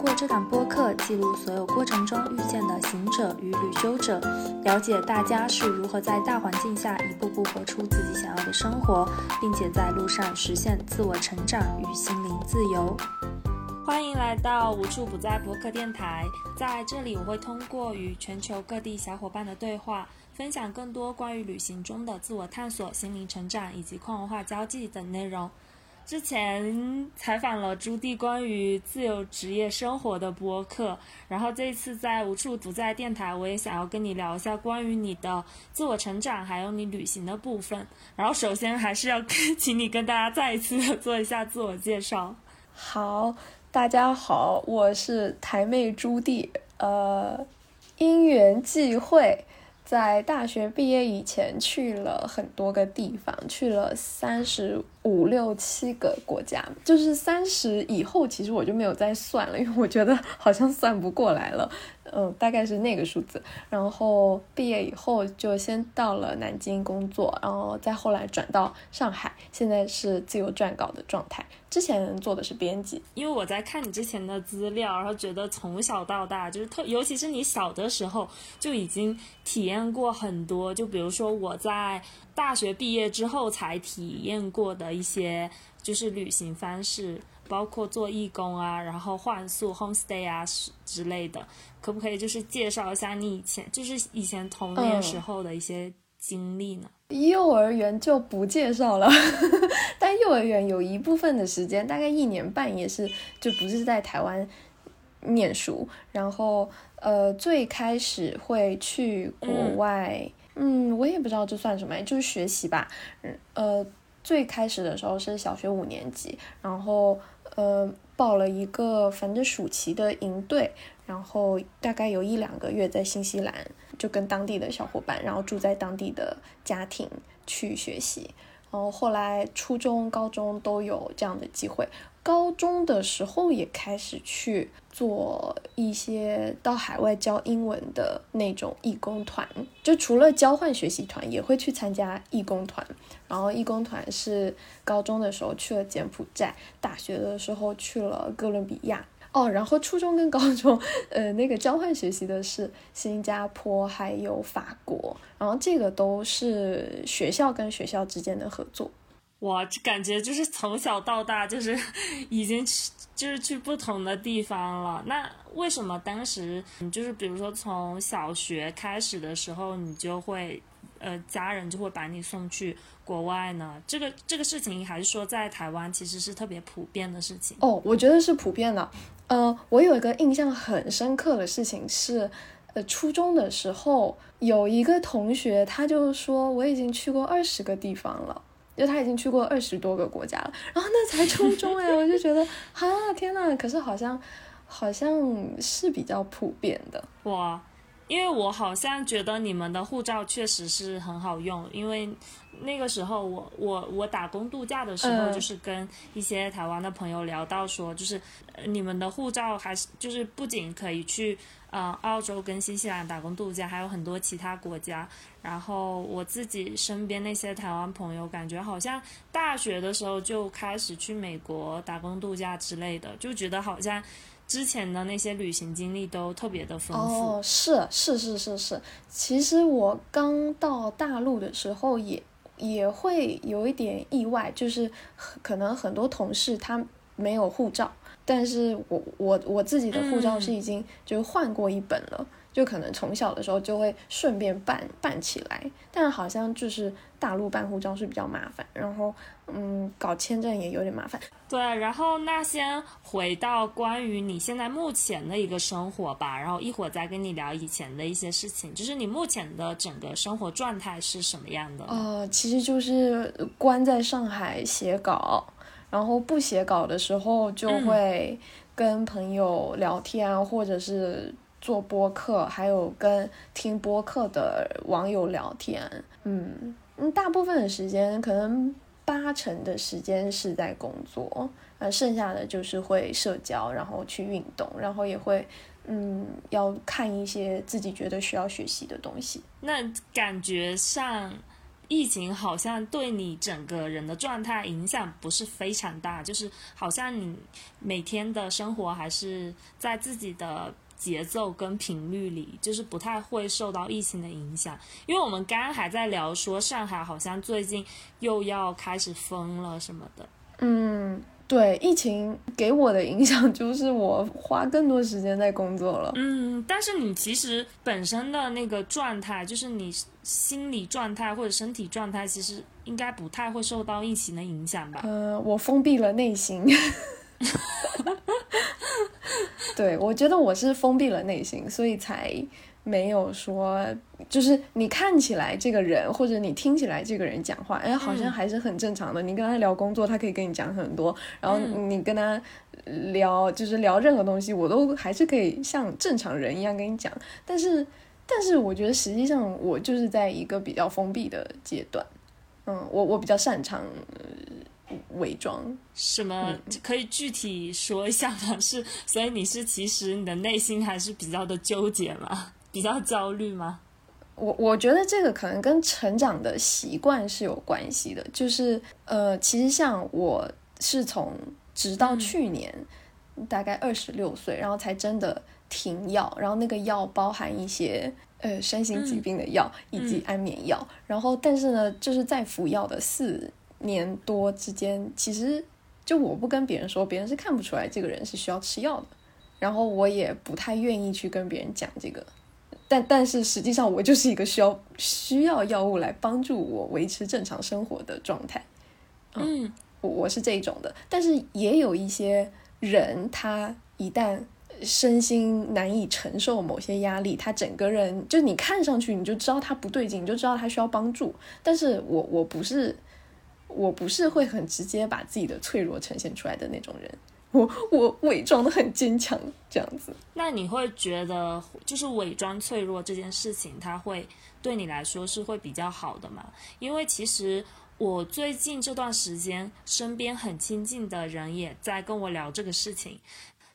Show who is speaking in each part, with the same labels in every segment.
Speaker 1: 通过这档播客，记录所有过程中遇见的行者与旅修者，了解大家是如何在大环境下一步步活出自己想要的生活，并且在路上实现自我成长与心灵自由。欢迎来到无处不在播客电台，在这里我会通过与全球各地小伙伴的对话，分享更多关于旅行中的自我探索、心灵成长以及跨文化交际等内容。之前采访了朱棣关于自由职业生活的播客，然后这次在无处不在电台，我也想要跟你聊一下关于你的自我成长，还有你旅行的部分。然后首先还是要 请你跟大家再一次做一下自我介绍。
Speaker 2: 好，大家好，我是台妹朱棣。呃，因缘际会。在大学毕业以前，去了很多个地方，去了三十五六七个国家。就是三十以后，其实我就没有再算了，因为我觉得好像算不过来了。嗯，大概是那个数字。然后毕业以后就先到了南京工作，然后再后来转到上海，现在是自由撰稿的状态。之前做的是编辑，
Speaker 1: 因为我在看你之前的资料，然后觉得从小到大就是特，尤其是你小的时候就已经体验过很多。就比如说我在大学毕业之后才体验过的一些就是旅行方式。包括做义工啊，然后换宿 homestay 啊之类的，可不可以就是介绍一下你以前就是以前童年时候的一些经历呢？
Speaker 2: 幼儿园就不介绍了，但幼儿园有一部分的时间，大概一年半也是就不是在台湾念书，然后呃最开始会去国外，嗯，嗯我也不知道这算什么，就是学习吧，嗯呃最开始的时候是小学五年级，然后。呃，报了一个反正暑期的营队，然后大概有一两个月在新西兰，就跟当地的小伙伴，然后住在当地的家庭去学习。然后后来初中、高中都有这样的机会。高中的时候也开始去做一些到海外教英文的那种义工团，就除了交换学习团，也会去参加义工团。然后义工团是高中的时候去了柬埔寨，大学的时候去了哥伦比亚。哦，然后初中跟高中，呃，那个交换学习的是新加坡还有法国，然后这个都是学校跟学校之间的合作。
Speaker 1: 哇，感觉就是从小到大就是 已经去，就是去不同的地方了。那为什么当时你就是比如说从小学开始的时候，你就会呃家人就会把你送去国外呢？这个这个事情还是说在台湾其实是特别普遍的事情？
Speaker 2: 哦，我觉得是普遍的。呃，我有一个印象很深刻的事情是，呃，初中的时候有一个同学，他就说我已经去过二十个地方了。就他已经去过二十多个国家了，然后那才初中哎，我就觉得啊天呐，可是好像好像是比较普遍的
Speaker 1: 哇，因为我好像觉得你们的护照确实是很好用，因为那个时候我我我打工度假的时候，就是跟一些台湾的朋友聊到说，就是你们的护照还是就是不仅可以去。呃，澳洲跟新西兰打工度假，还有很多其他国家。然后我自己身边那些台湾朋友，感觉好像大学的时候就开始去美国打工度假之类的，就觉得好像之前的那些旅行经历都特别的丰富。
Speaker 2: 哦，是是是是是。其实我刚到大陆的时候，也也会有一点意外，就是可能很多同事他没有护照。但是我我我自己的护照是已经就换过一本了，就可能从小的时候就会顺便办办起来，但是好像就是大陆办护照是比较麻烦，然后嗯搞签证也有点麻烦。
Speaker 1: 对，然后那先回到关于你现在目前的一个生活吧，然后一会儿再跟你聊以前的一些事情，就是你目前的整个生活状态是什么样的？
Speaker 2: 呃，其实就是关在上海写稿。然后不写稿的时候，就会跟朋友聊天，或者是做播客，还有跟听播客的网友聊天。嗯，嗯，大部分的时间可能八成的时间是在工作，呃，剩下的就是会社交，然后去运动，然后也会嗯要看一些自己觉得需要学习的东西。
Speaker 1: 那感觉上。疫情好像对你整个人的状态影响不是非常大，就是好像你每天的生活还是在自己的节奏跟频率里，就是不太会受到疫情的影响。因为我们刚刚还在聊说上海好像最近又要开始封了什么的，
Speaker 2: 嗯。对疫情给我的影响就是我花更多时间在工作了。
Speaker 1: 嗯，但是你其实本身的那个状态，就是你心理状态或者身体状态，其实应该不太会受到疫情的影响吧？
Speaker 2: 呃，我封闭了内心。对，我觉得我是封闭了内心，所以才。没有说，就是你看起来这个人，或者你听起来这个人讲话，哎，好像还是很正常的。你跟他聊工作，他可以跟你讲很多，然后你跟他聊，就是聊任何东西，我都还是可以像正常人一样跟你讲。但是，但是我觉得实际上我就是在一个比较封闭的阶段。嗯，我我比较擅长伪装。
Speaker 1: 什么可以具体说一下吗？是，所以你是其实你的内心还是比较的纠结吗？比较焦虑吗？
Speaker 2: 我我觉得这个可能跟成长的习惯是有关系的。就是呃，其实像我是从直到去年大概二十六岁，然后才真的停药，然后那个药包含一些呃身心疾病的药以及安眠药。然后但是呢，就是在服药的四年多之间，其实就我不跟别人说，别人是看不出来这个人是需要吃药的。然后我也不太愿意去跟别人讲这个。但但是实际上，我就是一个需要需要药物来帮助我维持正常生活的状态。
Speaker 1: 嗯，
Speaker 2: 我我是这种的。但是也有一些人，他一旦身心难以承受某些压力，他整个人就你看上去你就知道他不对劲，你就知道他需要帮助。但是我我不是我不是会很直接把自己的脆弱呈现出来的那种人。我我伪装的很坚强，这样子。
Speaker 1: 那你会觉得，就是伪装脆弱这件事情，它会对你来说是会比较好的吗？因为其实我最近这段时间，身边很亲近的人也在跟我聊这个事情，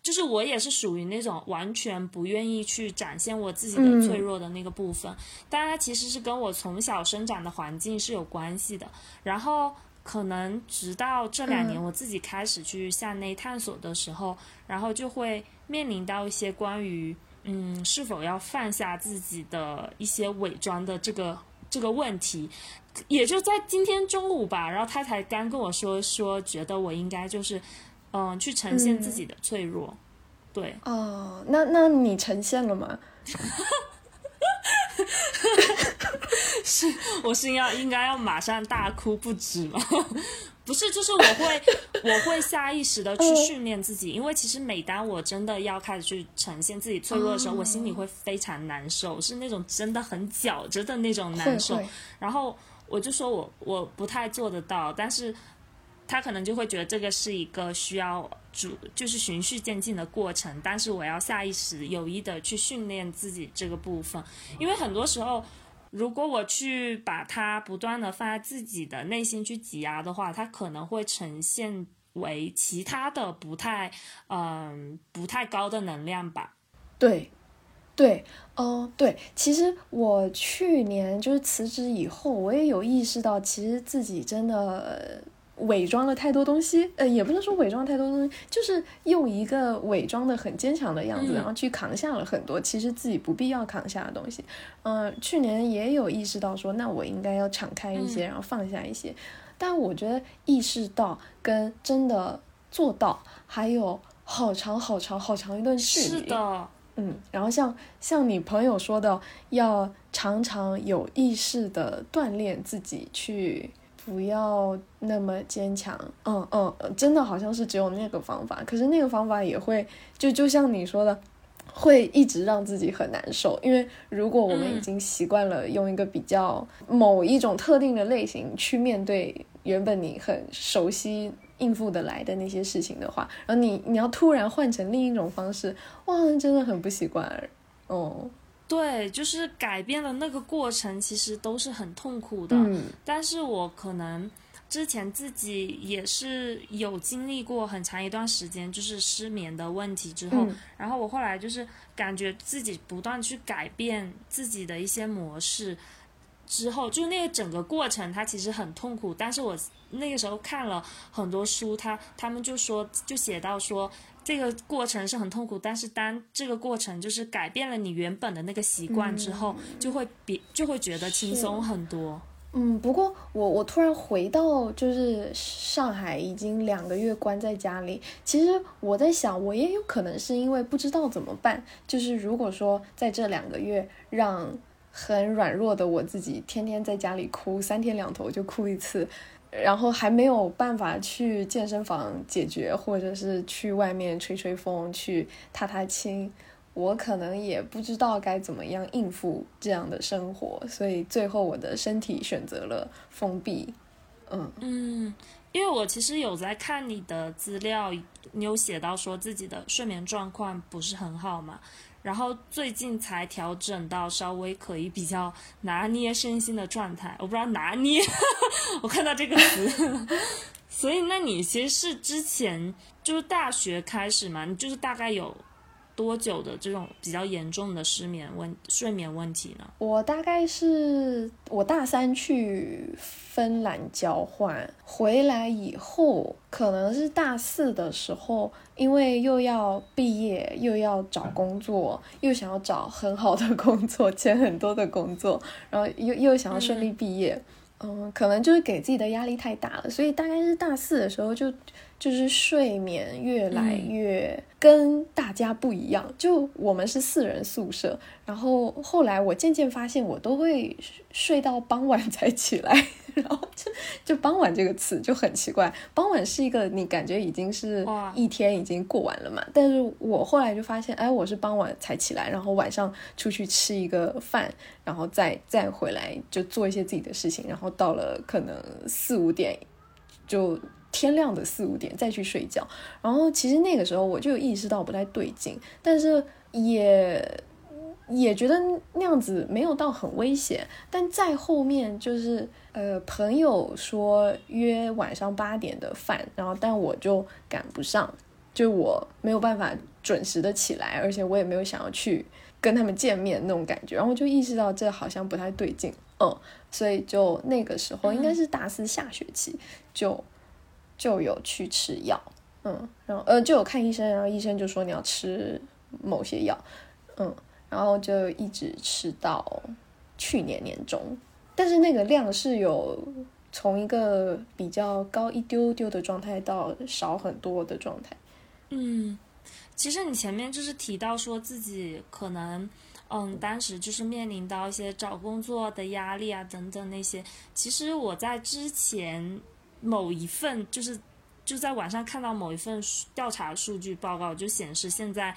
Speaker 1: 就是我也是属于那种完全不愿意去展现我自己的脆弱的那个部分。当然，其实是跟我从小生长的环境是有关系的。然后。可能直到这两年我自己开始去向内探索的时候，然后就会面临到一些关于嗯是否要放下自己的一些伪装的这个这个问题，也就在今天中午吧，然后他才刚跟我说说，觉得我应该就是嗯去呈现自己的脆弱，对
Speaker 2: 哦，那那你呈现了吗？
Speaker 1: 是，我是要应该要马上大哭不止吗？不是，就是我会 我会下意识的去训练自己，因为其实每当我真的要开始去呈现自己脆弱的时候，我心里会非常难受，是那种真的很绞着的那种难受。然后我就说我我不太做得到，但是他可能就会觉得这个是一个需要主就是循序渐进的过程，但是我要下意识有意的去训练自己这个部分，因为很多时候。如果我去把它不断的放在自己的内心去挤压的话，它可能会呈现为其他的不太，嗯，不太高的能量吧。
Speaker 2: 对，对，哦，对，其实我去年就是辞职以后，我也有意识到，其实自己真的。伪装了太多东西，呃，也不能说伪装太多东西，就是用一个伪装的很坚强的样子，然后去扛下了很多其实自己不必要扛下的东西。嗯，去年也有意识到说，那我应该要敞开一些，然后放下一些。但我觉得意识到跟真的做到还有好长好长好长一段距离。
Speaker 1: 是的，
Speaker 2: 嗯，然后像像你朋友说的，要常常有意识的锻炼自己去。不要那么坚强，嗯嗯，真的好像是只有那个方法，可是那个方法也会就就像你说的，会一直让自己很难受。因为如果我们已经习惯了用一个比较某一种特定的类型去面对原本你很熟悉应付的来的那些事情的话，然后你你要突然换成另一种方式，哇，真的很不习惯，哦。
Speaker 1: 对，就是改变了那个过程，其实都是很痛苦的。
Speaker 2: 嗯
Speaker 1: 但是我可能之前自己也是有经历过很长一段时间就是失眠的问题之后，
Speaker 2: 嗯
Speaker 1: 然后我后来就是感觉自己不断去改变自己的一些模式。之后，就那个整个过程，它其实很痛苦。但是我那个时候看了很多书，他他们就说，就写到说，这个过程是很痛苦，但是当这个过程就是改变了你原本的那个习惯之后，就会比就会觉得轻松很多。
Speaker 2: 嗯，不过我我突然回到就是上海已经两个月关在家里，其实我在想，我也有可能是因为不知道怎么办。就是如果说在这两个月让很软弱的我自己天天在家里哭，三天两头就哭一次，然后还没有办法去健身房解决，或者是去外面吹吹风、去踏踏青，我可能也不知道该怎么样应付这样的生活，所以最后我的身体选择了封闭。嗯
Speaker 1: 嗯，因为我其实有在看你的资料，你有写到说自己的睡眠状况不是很好嘛，然后最近才调整到稍微可以比较拿捏身心的状态。我不知道拿捏，我看到这个词，所以那你其实是之前就是大学开始嘛，你就是大概有多久的这种比较严重的失眠问睡眠问题呢？
Speaker 2: 我大概是我大三去芬兰交换回来以后，可能是大四的时候，因为又要毕业，又要找工作，又想要找很好的工作，钱很多的工作，然后又又想要顺利毕业。嗯，可能就是给自己的压力太大了，所以大概是大四的时候就就是睡眠越来越跟大家不一样。就我们是四人宿舍，然后后来我渐渐发现，我都会睡到傍晚才起来，然后就就傍晚这个词就很奇怪。傍晚是一个你感觉已经是一天已经过完了嘛，但是我后来就发现，哎，我是傍晚才起来，然后晚上出去吃一个饭，然后再再回来就做一些自己的事情，然后到了可能四五点就天亮的四五点再去睡觉。然后其实那个时候我就意识到不太对劲，但是也也觉得那样子没有到很危险。但在后面就是呃朋友说约晚上八点的饭，然后但我就赶不上，就我没有办法准时的起来，而且我也没有想要去跟他们见面那种感觉，然后就意识到这好像不太对劲，嗯，所以就那个时候应该是大四下学期就就有去吃药，嗯，然后呃就有看医生，然后医生就说你要吃某些药，嗯，然后就一直吃到去年年中，但是那个量是有从一个比较高一丢丢的状态到少很多的状态。
Speaker 1: 嗯，其实你前面就是提到说自己可能，嗯，当时就是面临到一些找工作的压力啊等等那些。其实我在之前某一份就是就在网上看到某一份数调查数据报告，就显示现在。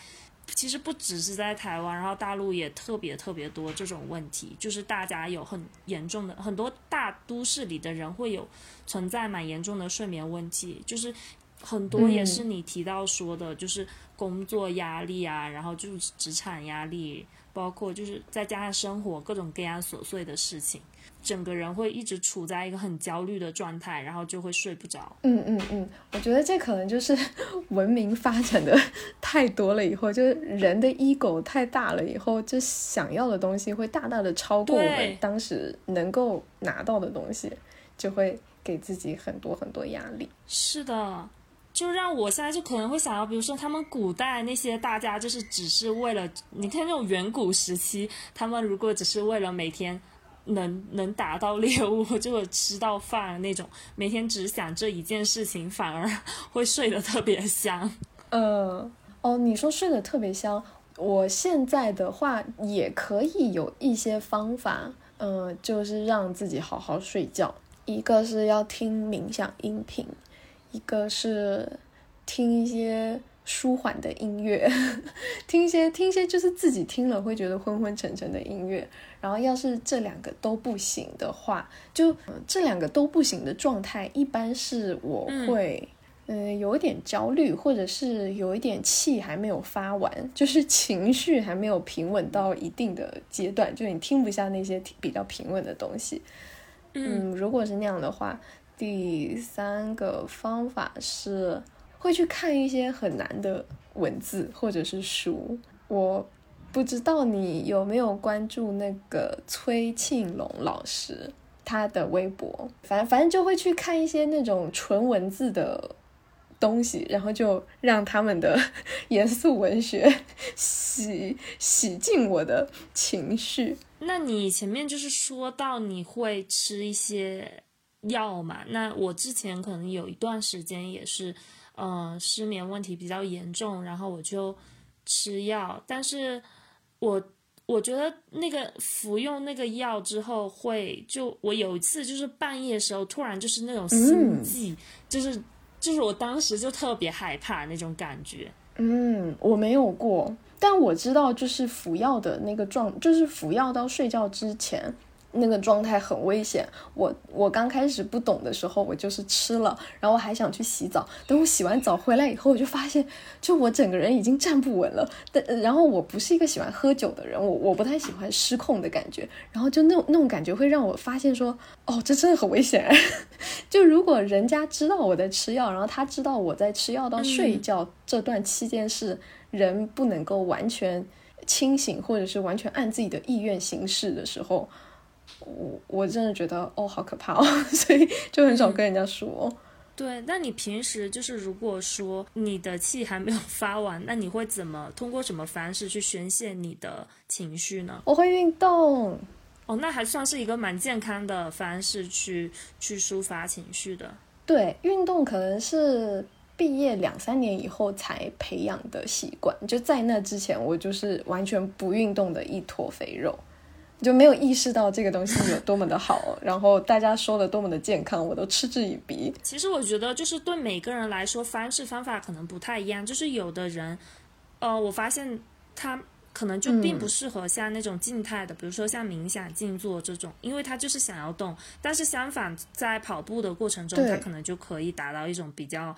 Speaker 1: 其实不只是在台湾，然后大陆也特别特别多这种问题，就是大家有很严重的，很多大都市里的人会有存在蛮严重的睡眠问题，就是很多也是你提到说的，就是工作压力啊，然后就是职场压力，包括就是再加上生活各种各样琐碎的事情，整个人会一直处在一个很焦虑的状态，然后就会睡不着。
Speaker 2: 嗯嗯嗯，我觉得这可能就是 文明发展的 太多了以后，就是人的 ego 太大了以后，就想要的东西会大大的超过我们当时能够拿到的东西，就会给自己很多很多压力。
Speaker 1: 是的，就让我现在就可能会想到，比如说他们古代那些大家，就是只是为了你看那种远古时期，他们如果只是为了每天能 能打到猎物，就会吃到饭那种，每天只想这一件事情，反而 会睡得特别香。
Speaker 2: 呃，哦，你说睡得特别香，我现在的话也可以有一些方法，嗯、就是让自己好好睡觉。一个是要听冥想音频，一个是听一些舒缓的音乐，听一些听一些就是自己听了会觉得昏昏沉沉的音乐。然后要是这两个都不行的话，就、呃这两个都不行的状态，一般是我
Speaker 1: 嗯
Speaker 2: 会嗯，有一点焦虑，或者是有一点气还没有发完，就是情绪还没有平稳到一定的阶段，就你听不下那些比较平稳的东西。嗯，如果是那样的话，第三个方法是会去看一些很难的文字或者是书。我不知道你有没有关注那个崔庆龙老师他的微博，反正反正就会去看一些那种纯文字的。东西，然后就让他们的 严肃文学洗洗净我的情绪。
Speaker 1: 那你前面就是说到你会吃一些药嘛？那我之前可能有一段时间也是，嗯，失眠问题比较严重，然后我就吃药。但是我我觉得那个服用那个药之后，会就我有一次就是半夜时候突然就是那种心悸，就是。就是我当时就特别害怕那种感觉。
Speaker 2: 嗯，我没有过，但我知道，就是服药的那个状，就是服药到睡觉之前。那个状态很危险。我我刚开始不懂的时候，我就是吃了，然后我还想去洗澡。等我洗完澡回来以后，我就发现，就我整个人已经站不稳了。但然后我不是一个喜欢喝酒的人，我我不太喜欢失控的感觉。然后就那种那种感觉会让我发现说，哦，这真的很危险。就如果人家知道我在吃药，然后他知道我在吃药到睡觉这段期间是人不能够完全清醒，或者是完全按自己的意愿行事的时候。我我真的觉得哦，好可怕哦，所以就很少跟人家说。
Speaker 1: 对，那你平时就是如果说你的气还没有发完，那你会怎么通过什么方式去宣泄你的情绪呢？
Speaker 2: 我会运动。
Speaker 1: 哦，那还算是一个蛮健康的方式去去抒发情绪的。
Speaker 2: 对，运动可能是毕业两三年以后才培养的习惯，就在那之前，我就是完全不运动的一坨肥肉。就没有意识到这个东西有多么的好，然后大家说的多么的健康，我都嗤之以鼻。
Speaker 1: 其实我觉得，就是对每个人来说，方式方法可能不太一样。就是有的人，呃，我发现他可能就并不适合像那种静态的，比如说像冥想、静坐这种，因为他就是想要动。但是相反，在跑步的过程中，他可能就可以达到一种比较，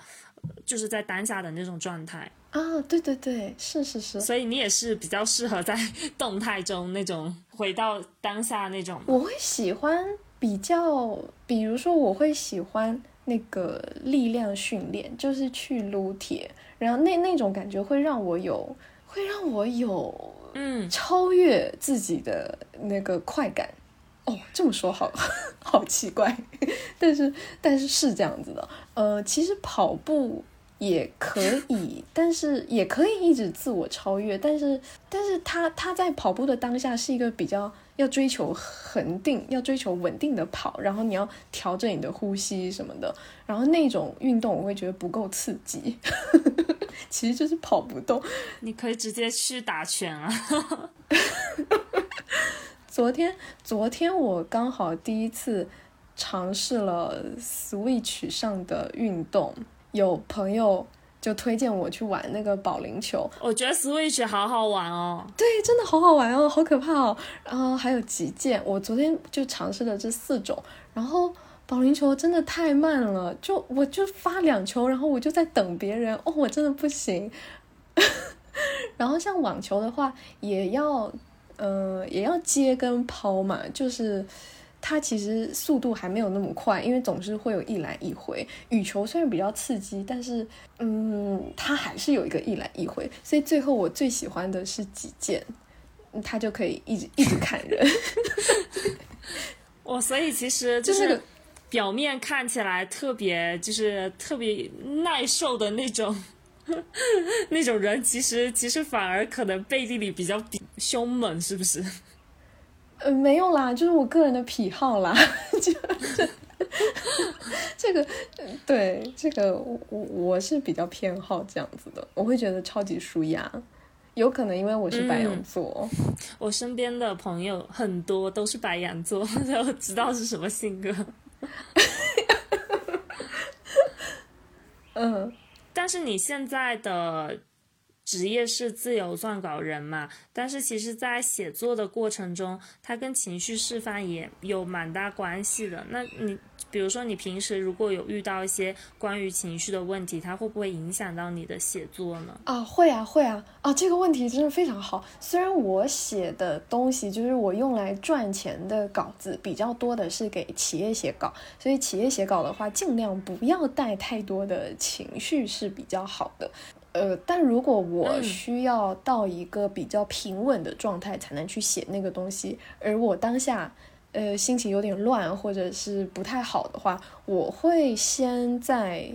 Speaker 1: 就是在当下的那种状态。
Speaker 2: 啊，对对对，是是是，
Speaker 1: 所以你也是比较适合在 动态中那种回到当下那种。
Speaker 2: 我会喜欢比较，比如说我会喜欢那个力量训练，就是去撸铁，然后那那种感觉会让我有，会让我有，
Speaker 1: 嗯，
Speaker 2: 超越自己的那个快感。哦，这么说好 好奇怪，但是但是是这样子的。呃，其实跑步。也可以，但是也可以一直自我超越，但是，但是他他在跑步的当下是一个比较要追求恒定，要追求稳定的跑，然后你要调整你的呼吸什么的，然后那种运动我会觉得不够刺激，其实就是跑不动。
Speaker 1: 你可以直接去打拳啊！
Speaker 2: 昨天昨天我刚好第一次尝试了 Switch 上的运动。有朋友就推荐我去玩那个保龄球，
Speaker 1: 我觉得 Switch 好好玩哦。
Speaker 2: 对，真的好好玩哦，好可怕哦。然后还有击剑，我昨天就尝试了这四种。然后保龄球真的太慢了，就我就发两球，然后我就在等别人。哦，我真的不行。然后像网球的话，也要，呃，也要接跟抛嘛，就是。它其实速度还没有那么快，因为总是会有一来一回。羽球虽然比较刺激，但是，嗯，它还是有一个一来一回。所以最后我最喜欢的是击剑，它就可以一直一直砍人。
Speaker 1: 我所以其实就是表面看起来特别就是特别耐受的那种 那种人，其实其实反而可能背地里比较凶猛，是不是？
Speaker 2: 呃，没有啦，就是我个人的癖好啦。就这这个，对这个，我我是比较偏好这样子的，我会觉得超级舒压。有可能因为我是白羊座，
Speaker 1: 我身边的朋友很多都是白羊座，就知道是什么性格。
Speaker 2: 嗯，
Speaker 1: 但是你现在的。职业是自由撰稿人嘛，但是其实，在写作的过程中，它跟情绪释放也有蛮大关系的。那你比如说，你平时如果有遇到一些关于情绪的问题，它会不会影响到你的写作呢？
Speaker 2: 啊，会啊，会啊，啊，这个问题真的非常好。虽然我写的东西就是我用来赚钱的稿子比较多的是给企业写稿，所以企业写稿的话，尽量不要带太多的情绪是比较好的。呃，但如果我需要到一个比较平稳的状态才能去写那个东西，而我当下呃心情有点乱或者是不太好的话，我会先在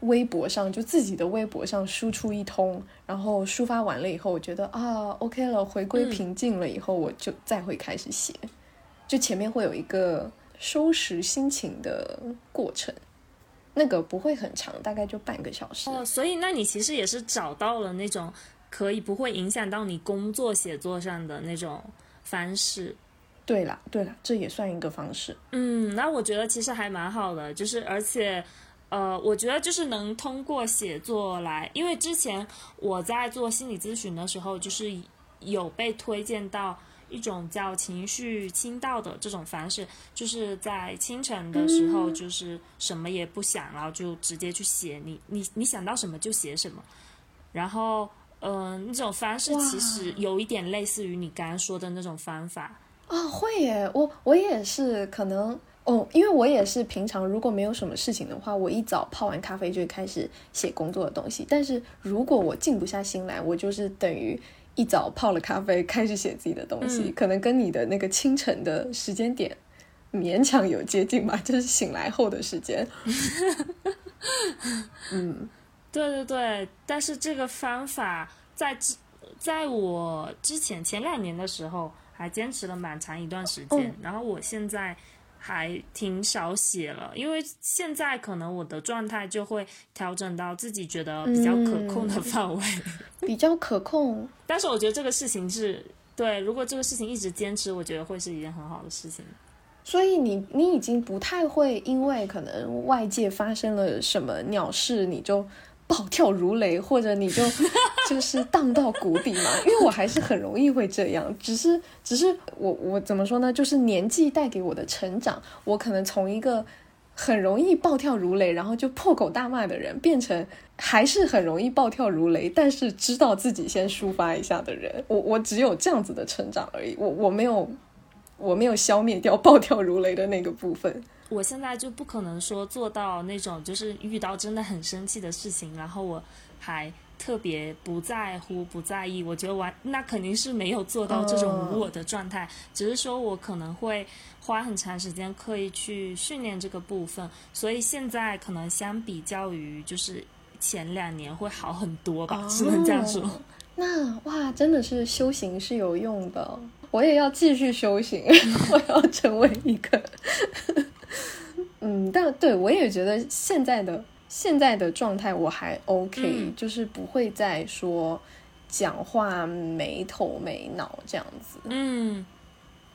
Speaker 2: 微博上就自己的微博上输出一通，然后抒发完了以后，我觉得啊 OK 了，回归平静了以后，我就再会开始写，就前面会有一个收拾心情的过程。那个不会很长，大概就半个小时。
Speaker 1: 哦，所以那你其实也是找到了那种可以不会影响到你工作写作上的那种方式。
Speaker 2: 对了，对了，这也算一个方式。
Speaker 1: 嗯，那我觉得其实还蛮好的，就是而且，呃，我觉得就是能通过写作来，因为之前我在做心理咨询的时候，就是有被推荐到。一种叫情绪倾倒的这种方式，就是在清晨的时候，就是什么也不想，然后就直接去写你你你想到什么就写什么。然后，嗯，那种方式其实有一点类似于你刚刚说的那种方法
Speaker 2: 啊，会耶，我我也是可能哦，因为我也是平常如果没有什么事情的话，我一早泡完咖啡就开始写工作的东西。但是如果我静不下心来，我就是等于。一早泡了咖啡，开始写自己的东西，可能跟你的那个清晨的时间点勉强有接近吧，就是醒来后的时间。嗯，
Speaker 1: 对对对，但是这个方法在之在我之前前两年的时候还坚持了蛮长一段时间，然后我现在。还挺少写了，因为现在可能我的状态就会调整到自己觉得比较可控的范围，
Speaker 2: 比较可控。
Speaker 1: 但是我觉得这个事情是对，如果这个事情一直坚持，我觉得会是一件很好的事情。
Speaker 2: 所以你你已经不太会因为可能外界发生了什么鸟事，你就。暴跳如雷，或者你就 就是荡到谷底嘛？因为我还是很容易会这样，只是只是我我怎么说呢？就是年纪带给我的成长，我可能从一个很容易暴跳如雷，然后就破口大骂的人，变成还是很容易暴跳如雷，但是知道自己先抒发一下的人。我我只有这样子的成长而已，我我没有我没有消灭掉暴跳如雷的那个部分。
Speaker 1: 我现在就不可能说做到那种，就是遇到真的很生气的事情，然后我还特别不在乎、不在意。我觉得完，那肯定是没有做到这种无我的状态。只是说我可能会花很长时间刻意去训练这个部分，所以现在可能相比较于就是前两年会好很多吧，只能这样说。
Speaker 2: 那哇，真的是修行是有用的，我也要继续修行，我要成为一个。嗯，但对我也觉得现在的现在的状态我还 OK，就是不会再说讲话没头没脑这样子。
Speaker 1: 嗯，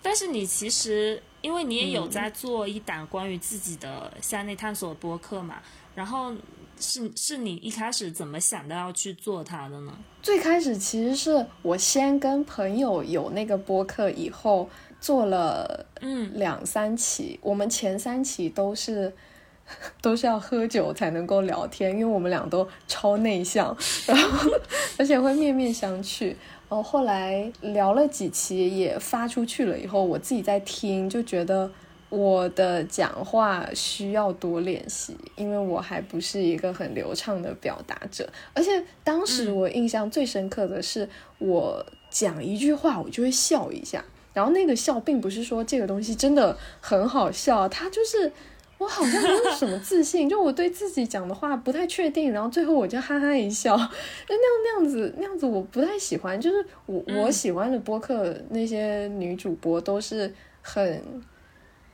Speaker 1: 但是你其实因为你也有在做一档关于自己的向内探索播客嘛，然后是是你一开始怎么想到要去做它的呢？
Speaker 2: 最开始其实是我先跟朋友有那个播客以后。做了
Speaker 1: 嗯
Speaker 2: 两三期，我们前三期都是 都是要喝酒才能够聊天，因为我们俩都超内向，然后而且会面面相觑。然后后来聊了几期也发出去了以后，我自己在听就觉得我的讲话需要多练习，因为我还不是一个很流畅的表达者。而且当时我印象最深刻的是，我讲一句话我就会笑一下。然后那个笑并不是说这个东西真的很好笑，他就是我好像没有什么自信，就我对自己讲的话不太确定，然后最后我就哈哈一笑，那样那样子那样子我不太喜欢，就是我我喜欢的播客那些女主播都是很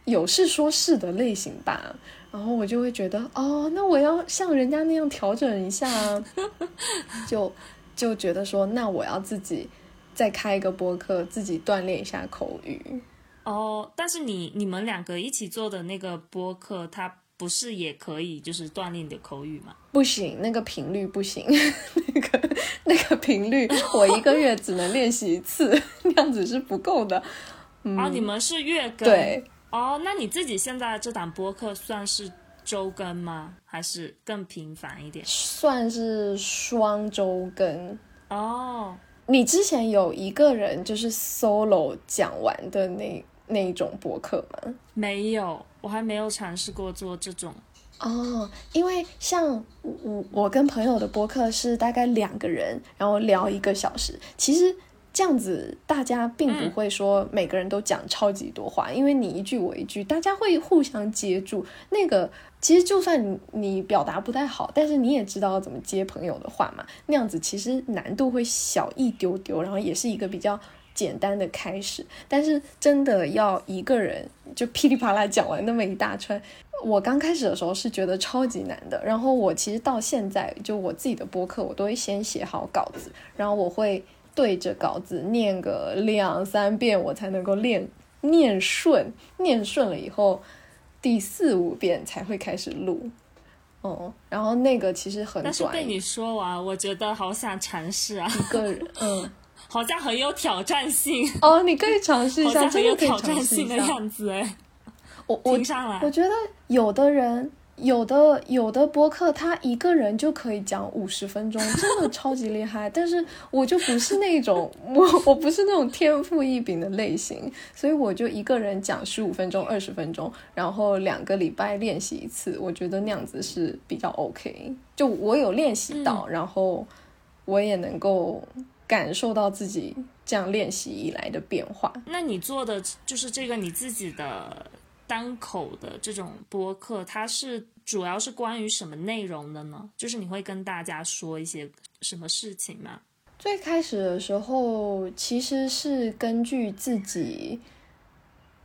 Speaker 2: 有事说事的类型吧，然后我就会觉得哦，那我要像人家那样调整一下，就就觉得说那我要自己。再开一个播客，自己锻炼一下口语。
Speaker 1: 哦，但是你你们两个一起做的那个播客，它不是也可以就是锻炼你的口语吗？
Speaker 2: 不行，那个频率不行，那个那个频率，我一个月只能练习一次，那样子是不够的。
Speaker 1: 哦，你们是月更？
Speaker 2: 对。
Speaker 1: 哦，那你自己现在这档播客算是周更吗？还是更频繁一点？
Speaker 2: 算是双周更。
Speaker 1: 哦，
Speaker 2: 你之前有一个人就是 solo 讲完的那那一种博客吗？
Speaker 1: 没有，我还没有尝试过做这种。
Speaker 2: 哦，因为像我我跟朋友的播客是大概两个人，然后聊一个小时，其实。这样子，大家并不会说每个人都讲超级多话，因为你一句我一句，大家会互相接住。那个其实就算你你表达不太好，但是你也知道怎么接朋友的话嘛。那样子其实难度会小一丢丢，然后也是一个比较简单的开始。但是真的要一个人就噼里啪啦讲完那么一大串，我刚开始的时候是觉得超级难的。然后我其实到现在就我自己的播客，我都会先写好稿子，然后我会。对着稿子念个两三遍，我才能够练念顺。念顺了以后，第四五遍才会开始录。哦，然后那个其实很短。但
Speaker 1: 是被你说完，我觉得好想尝试啊！
Speaker 2: 一个人，嗯，
Speaker 1: 好像很有挑战性。
Speaker 2: 哦，你可以尝试一下，
Speaker 1: 很有挑战性的样子哎。
Speaker 2: 我我我觉得有的人。有的有的播客，他一个人就可以讲五十分钟，真的超级厉害。但是我就不是那种 我我不是那种天赋异禀的类型，所以我就一个人讲十五分钟、二十分钟，然后两个礼拜练习一次，我觉得那样子是比较 OK。就我有练习到，然后我也能够感受到自己这样练习以来的变化。
Speaker 1: 那你做的就是这个你自己的。单口的这种播客，它是主要是关于什么内容的呢？就是你会跟大家说一些什么事情吗？
Speaker 2: 最开始的时候，其实是根据自己，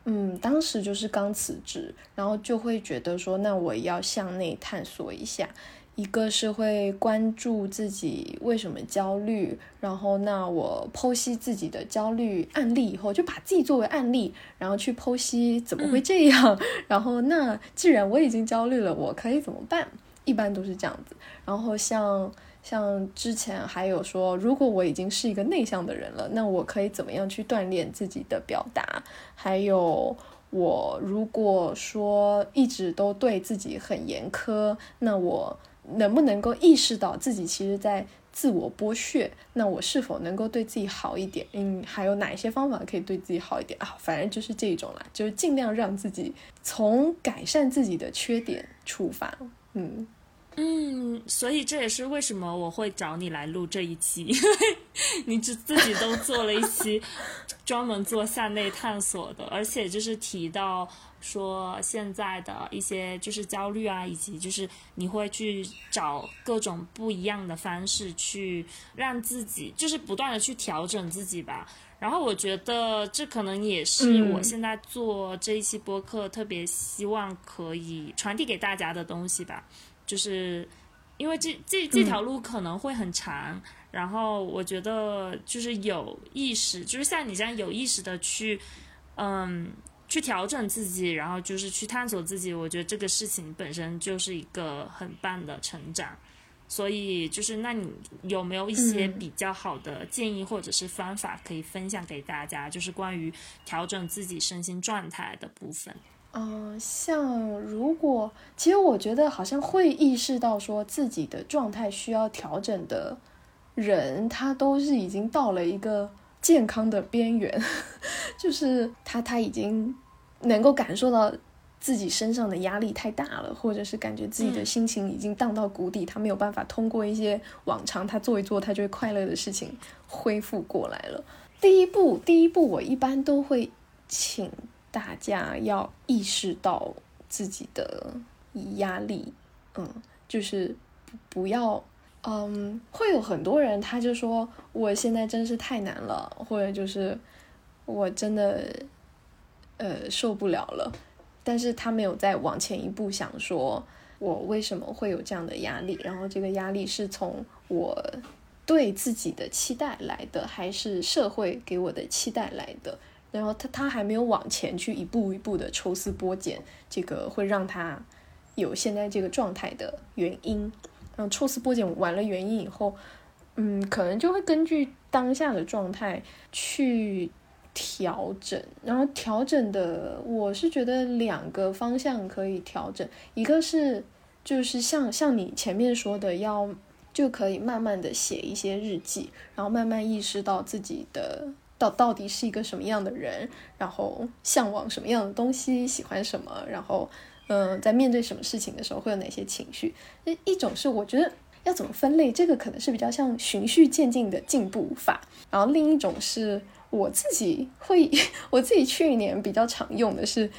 Speaker 2: 嗯，当时就是刚辞职，然后就会觉得说，那我要向内探索一下。一个是会关注自己为什么焦虑，然后那我剖析自己的焦虑案例以后，就把自己作为案例，然后去剖析怎么会这样，然后那既然我已经焦虑了，我可以怎么办？一般都是这样子。然后像像之前还有说，如果我已经是一个内向的人了，那我可以怎么样去锻炼自己的表达？还有我如果说一直都对自己很严苛，那我。能不能够意识到自己其实在自我剥削？那我是否能够对自己好一点？嗯，还有哪一些方法可以对自己好一点啊？反正就是这一种啦，就是尽量让自己从改善自己的缺点出发。嗯
Speaker 1: 嗯，所以这也是为什么我会找你来录这一期，因为你自自己都做了一期专门做向内探索的，而且就是提到。说现在的一些就是焦虑啊，以及就是你会去找各种不一样的方式去让自己，就是不断的去调整自己吧。然后我觉得这可能也是我现在做这一期播客特别希望可以传递给大家的东西吧。就是因为这这这条路可能会很长，然后我觉得就是有意识，就是像你这样有意识的去，嗯。去调整自己，然后就是去探索自己。我觉得这个事情本身就是一个很棒的成长。所以，就是那你有没有一些比较好的建议或者是方法可以分享给大家？就是关于调整自己身心状态的部分。
Speaker 2: 嗯，像如果其实我觉得好像会意识到说自己的状态需要调整的人，他都是已经到了一个健康的边缘，就是他他已经。能够感受到自己身上的压力太大了，或者是感觉自己的心情已经荡到谷底，他没有办法通过一些往常他做一做他就会快乐的事情恢复过来了。第一步，第一步，我一般都会请大家要意识到自己的压力，嗯，就是不要，嗯，会有很多人他就说我现在真是太难了，或者就是我真的。呃，受不了了，但是他没有再往前一步想，说我为什么会有这样的压力？然后这个压力是从我对自己的期待来的，还是社会给我的期待来的？然后他他还没有往前去一步一步的抽丝剥茧，这个会让他有现在这个状态的原因。然后抽丝剥茧完了原因以后，嗯，可能就会根据当下的状态去调整。然后调整的，我是觉得两个方向可以调整，一个是就是像像你前面说的，要就可以慢慢的写一些日记，然后慢慢意识到自己的到到底是一个什么样的人，然后向往什么样的东西，喜欢什么，然后。嗯，在面对什么事情的时候会有哪些情绪？那一种是我觉得要怎么分类，这个可能是比较像循序渐进的进步法。然后另一种是我自己会，我自己去年比较常用的是，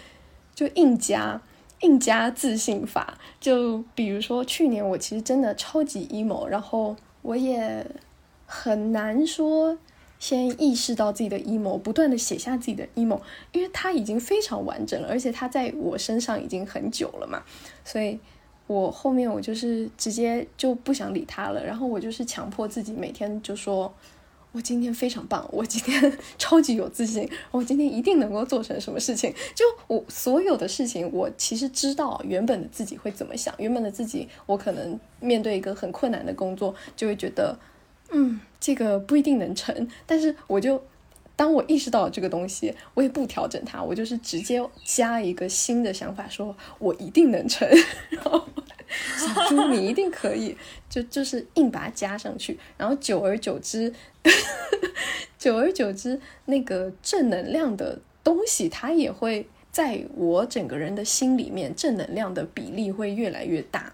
Speaker 2: 就硬加硬加自信法。就比如说去年我其实真的超级 emo，然后我也很难说。先意识到自己的 emo，不断的写下自己的 emo，因为它已经非常完整了，而且它在我身上已经很久了嘛，所以我后面我就是直接就不想理他了，然后我就是强迫自己每天就说，我今天非常棒，我今天超级有自信，我今天一定能够做成什么事情，就我所有的事情，我其实知道原本的自己会怎么想，原本的自己，我可能面对一个很困难的工作，就会觉得。嗯，这个不一定能成，但是我就当我意识到这个东西，我也不调整它，我就是直接加一个新的想法，说我一定能成，然后小猪你一定可以，就就是硬把它加上去，然后久而久之，久而久之，那个正能量的东西，它也会在我整个人的心里面，正能量的比例会越来越大，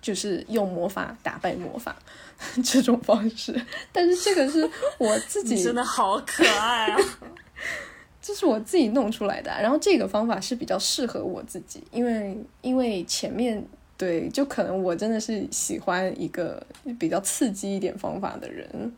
Speaker 2: 就是用魔法打败魔法。这种方式，但是这个是我自己
Speaker 1: 真的好可爱啊！
Speaker 2: 这是我自己弄出来的，然后这个方法是比较适合我自己，因为因为前面对，就可能我真的是喜欢一个比较刺激一点方法的人。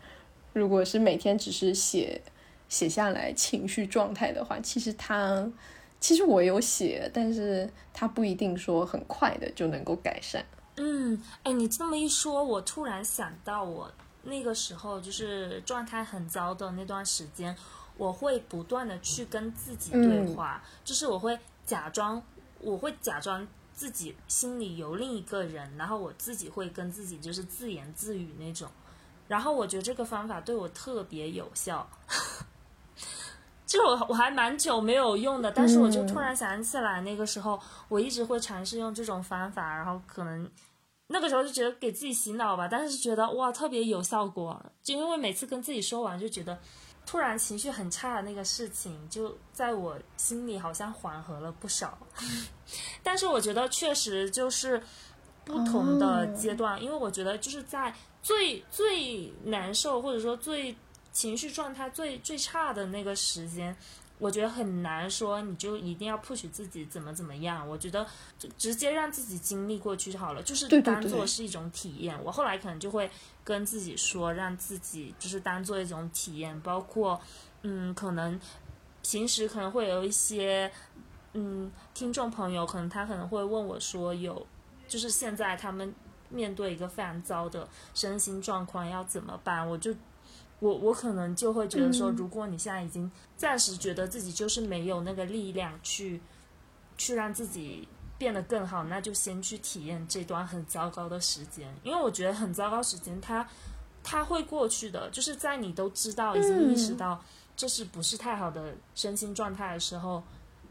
Speaker 2: 如果是每天只是写写下来情绪状态的话，其实他其实我有写，但是他不一定说很快的就能够改善。
Speaker 1: 嗯，哎，你这么一说，我突然想到，我那个时候就是状态很糟的那段时间，我会不断的去跟自己对话，就是我会假装，我会假装自己心里有另一个人，然后我自己会跟自己就是自言自语那种，然后我觉得这个方法对我特别有效。就我我还蛮久没有用的，但是我就突然想起来，那个时候我一直会尝试用这种方法，然后可能那个时候就觉得给自己洗脑吧，但是觉得哇特别有效果，就因为每次跟自己说完，就觉得突然情绪很差的那个事情，就在我心里好像缓和了不少。但是我觉得确实就是不同的阶段，因为我觉得就是在最最难受或者说最。情绪状态最最差的那个时间，我觉得很难说，你就一定要 push 自己怎么怎么样。我觉得就直接让自己经历过去就好了，就是当做是一种体验。我后来可能就会跟自己说，让自己就是当做一种体验。包括嗯，可能平时可能会有一些嗯听众朋友，可能他可能会问我说，有就是现在他们面对一个非常糟的身心状况要怎么办？我就。我我可能就会觉得说，如果你现在已经暂时觉得自己就是没有那个力量去，去让自己变得更好，那就先去体验这段很糟糕的时间，因为我觉得很糟糕时间它它会过去的，就是在你都知道已经意识到这是不是太好的身心状态的时候，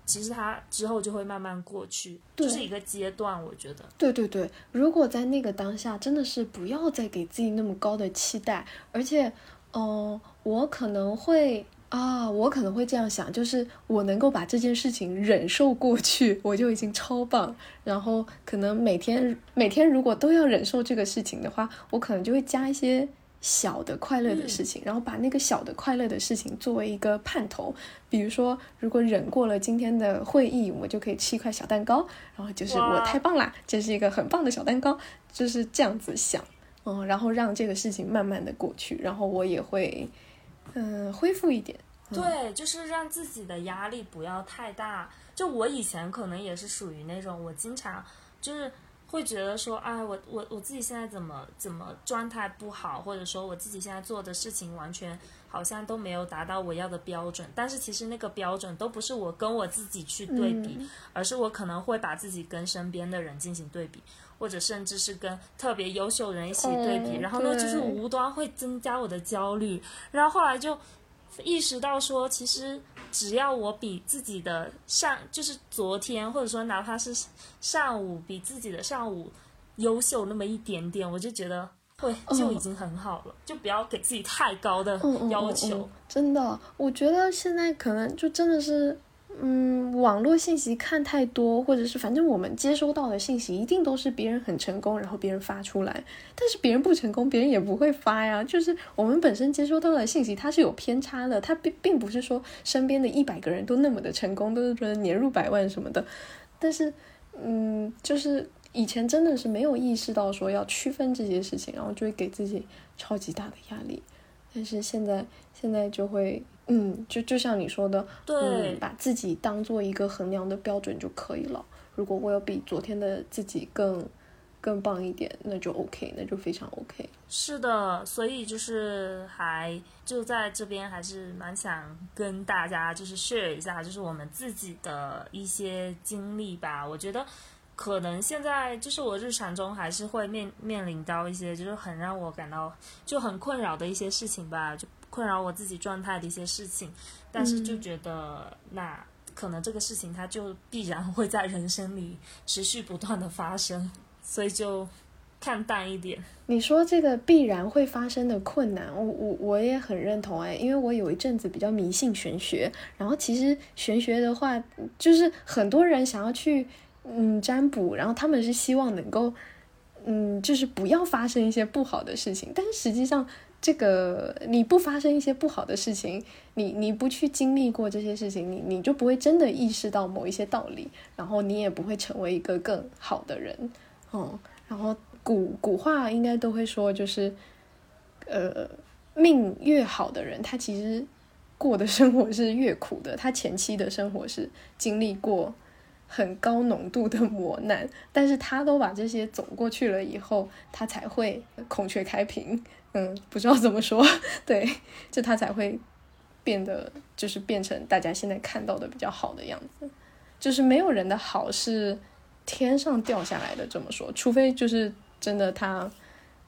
Speaker 1: 其实它之后就会慢慢过去，就是一个阶段。我觉得，
Speaker 2: 对对对，如果在那个当下，真的是不要再给自己那么高的期待，而且。哦，我可能会啊，我可能会这样想，就是我能够把这件事情忍受过去，我就已经超棒。然后可能每天每天如果都要忍受这个事情的话，我可能就会加一些小的快乐的事情，然后把那个小的快乐的事情作为一个盼头。比如说，如果忍过了今天的会议，我就可以吃一块小蛋糕，然后就是我太棒啦，这是一个很棒的小蛋糕，就是这样子想。嗯，然后让这个事情慢慢的过去，然后我也会，嗯，恢复一点。
Speaker 1: 对，就是让自己的压力不要太大。就我以前可能也是属于那种，我经常就是会觉得说，哎，我我我自己现在怎么怎么状态不好，或者说我自己现在做的事情完全好像都没有达到我要的标准。但是其实那个标准都不是我跟我自己去对比，而是我可能会把自己跟身边的人进行对比，或者甚至是跟特别优秀的人一起对比，然后呢，就是无端会增加我的焦虑。然后后来就意识到说，其实。只要我比自己的上，就是昨天，或者说哪怕是上午比自己的上午优秀那么一点点，我就觉得会就已经很好了，就不要给自己太高的要求。
Speaker 2: 真的，我觉得现在可能就真的是。嗯，网络信息看太多，或者是反正我们接收到的信息一定都是别人很成功，然后别人发出来。但是别人不成功，别人也不会发呀。就是我们本身接收到的信息，它是有偏差的。它并并不是说身边的一百个人都那么的成功，都是说年入百万什么的。但是，嗯，就是以前真的是没有意识到说要区分这些事情，然后就会给自己超级大的压力。但是现在，现在就会。嗯，就就像你说的，
Speaker 1: 对，
Speaker 2: 把自己当做一个衡量的标准就可以了。如果我有比昨天的自己更更棒一点，那就 OK，那就非常 OK。
Speaker 1: 是的，所以就是还就在这边，还是蛮想跟大家就是 share 一下，就是我们自己的一些经历吧。我觉得可能现在就是我日常中还是会面面临到一些就是很让我感到就很困扰的一些事情吧，就。困扰我自己状态的一些事情，但是就觉得那可能这个事情它就必然会在人生里持续不断的发生，所以就看淡一点。
Speaker 2: 你说这个必然会发生的困难，我我我也很认同哎，因为我有一阵子比较迷信玄学，然后其实玄学的话，就是很多人想要去嗯占卜，然后他们是希望能够嗯就是不要发生一些不好的事情，但是实际上。这个你不发生一些不好的事情，你你不去经历过这些事情，你你就不会真的意识到某一些道理，然后你也不会成为一个更好的人，哦。然后古古话应该都会说，就是呃，命越好的人，他其实过的生活是越苦的，他前期的生活是经历过很高浓度的磨难，但是他都把这些走过去了以后，他才会孔雀开屏。嗯，不知道怎么说，对，就他才会变得，就是变成大家现在看到的比较好的样子。就是没有人的好是天上掉下来的，这么说，除非就是真的他，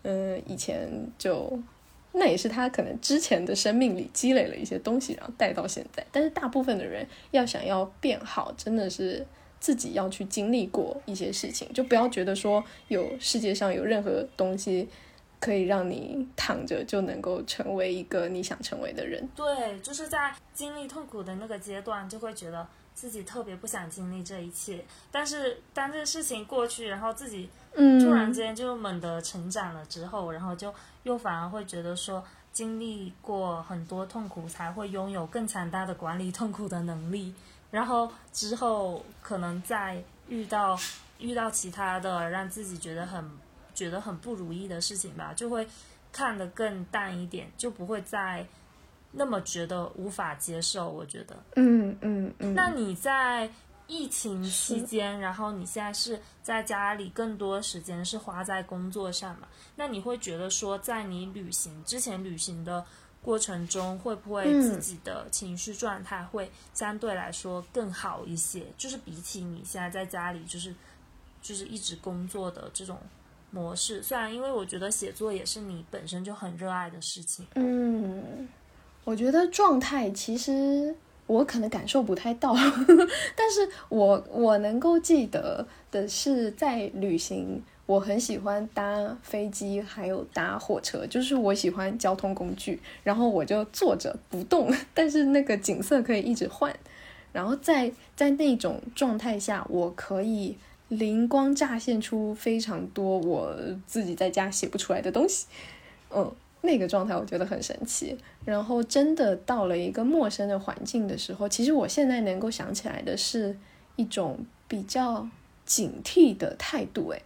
Speaker 2: 嗯，以前就那也是他可能之前的生命里积累了一些东西，然后带到现在。但是大部分的人要想要变好，真的是自己要去经历过一些事情，就不要觉得说有世界上有任何东西。可以让你躺着就能够成为一个你想成为的人。
Speaker 1: 对，就是在经历痛苦的那个阶段，就会觉得自己特别不想经历这一切。但是当这个事情过去，然后自己突然间就猛地成长了之后，然后就又反而会觉得说，经历过很多痛苦，才会拥有更强大的管理痛苦的能力。然后之后可能再遇到遇到其他的，让自己觉得很。觉得很不如意的事情吧，就会看得更淡一点，就不会再那么觉得无法接受。我觉得，
Speaker 2: 嗯嗯嗯。
Speaker 1: 那你在疫情期间，然后你现在是在家里，更多时间是花在工作上嘛？那你会觉得说，在你旅行之前旅行的过程中，会不会自己的情绪状态会相对来说更好一些？就是比起你现在在家里，就是就是一直工作的这种。模式虽然，因为我觉得写作也是你本身就很热爱的事情。
Speaker 2: 嗯，我觉得状态其实我可能感受不太到，但是我我能够记得的是，在旅行，我很喜欢搭飞机，还有搭火车，就是我喜欢交通工具，然后我就坐着不动，但是那个景色可以一直换，然后在在那种状态下，我可以。灵光乍现出非常多我自己在家写不出来的东西，嗯，那个状态我觉得很神奇。然后真的到了一个陌生的环境的时候，其实我现在能够想起来的是一种比较警惕的态度。诶，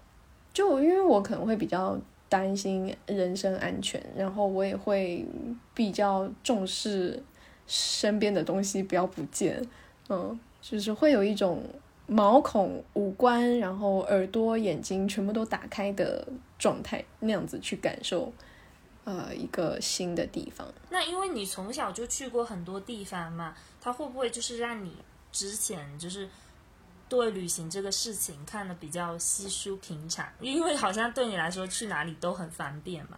Speaker 2: 就因为我可能会比较担心人身安全，然后我也会比较重视身边的东西不要不见，嗯，就是会有一种。毛孔、五官，然后耳朵、眼睛全部都打开的状态，那样子去感受，呃，一个新的地方。
Speaker 1: 那因为你从小就去过很多地方嘛，它会不会就是让你之前就是对旅行这个事情看得比较稀疏平常？因为好像对你来说去哪里都很方便嘛。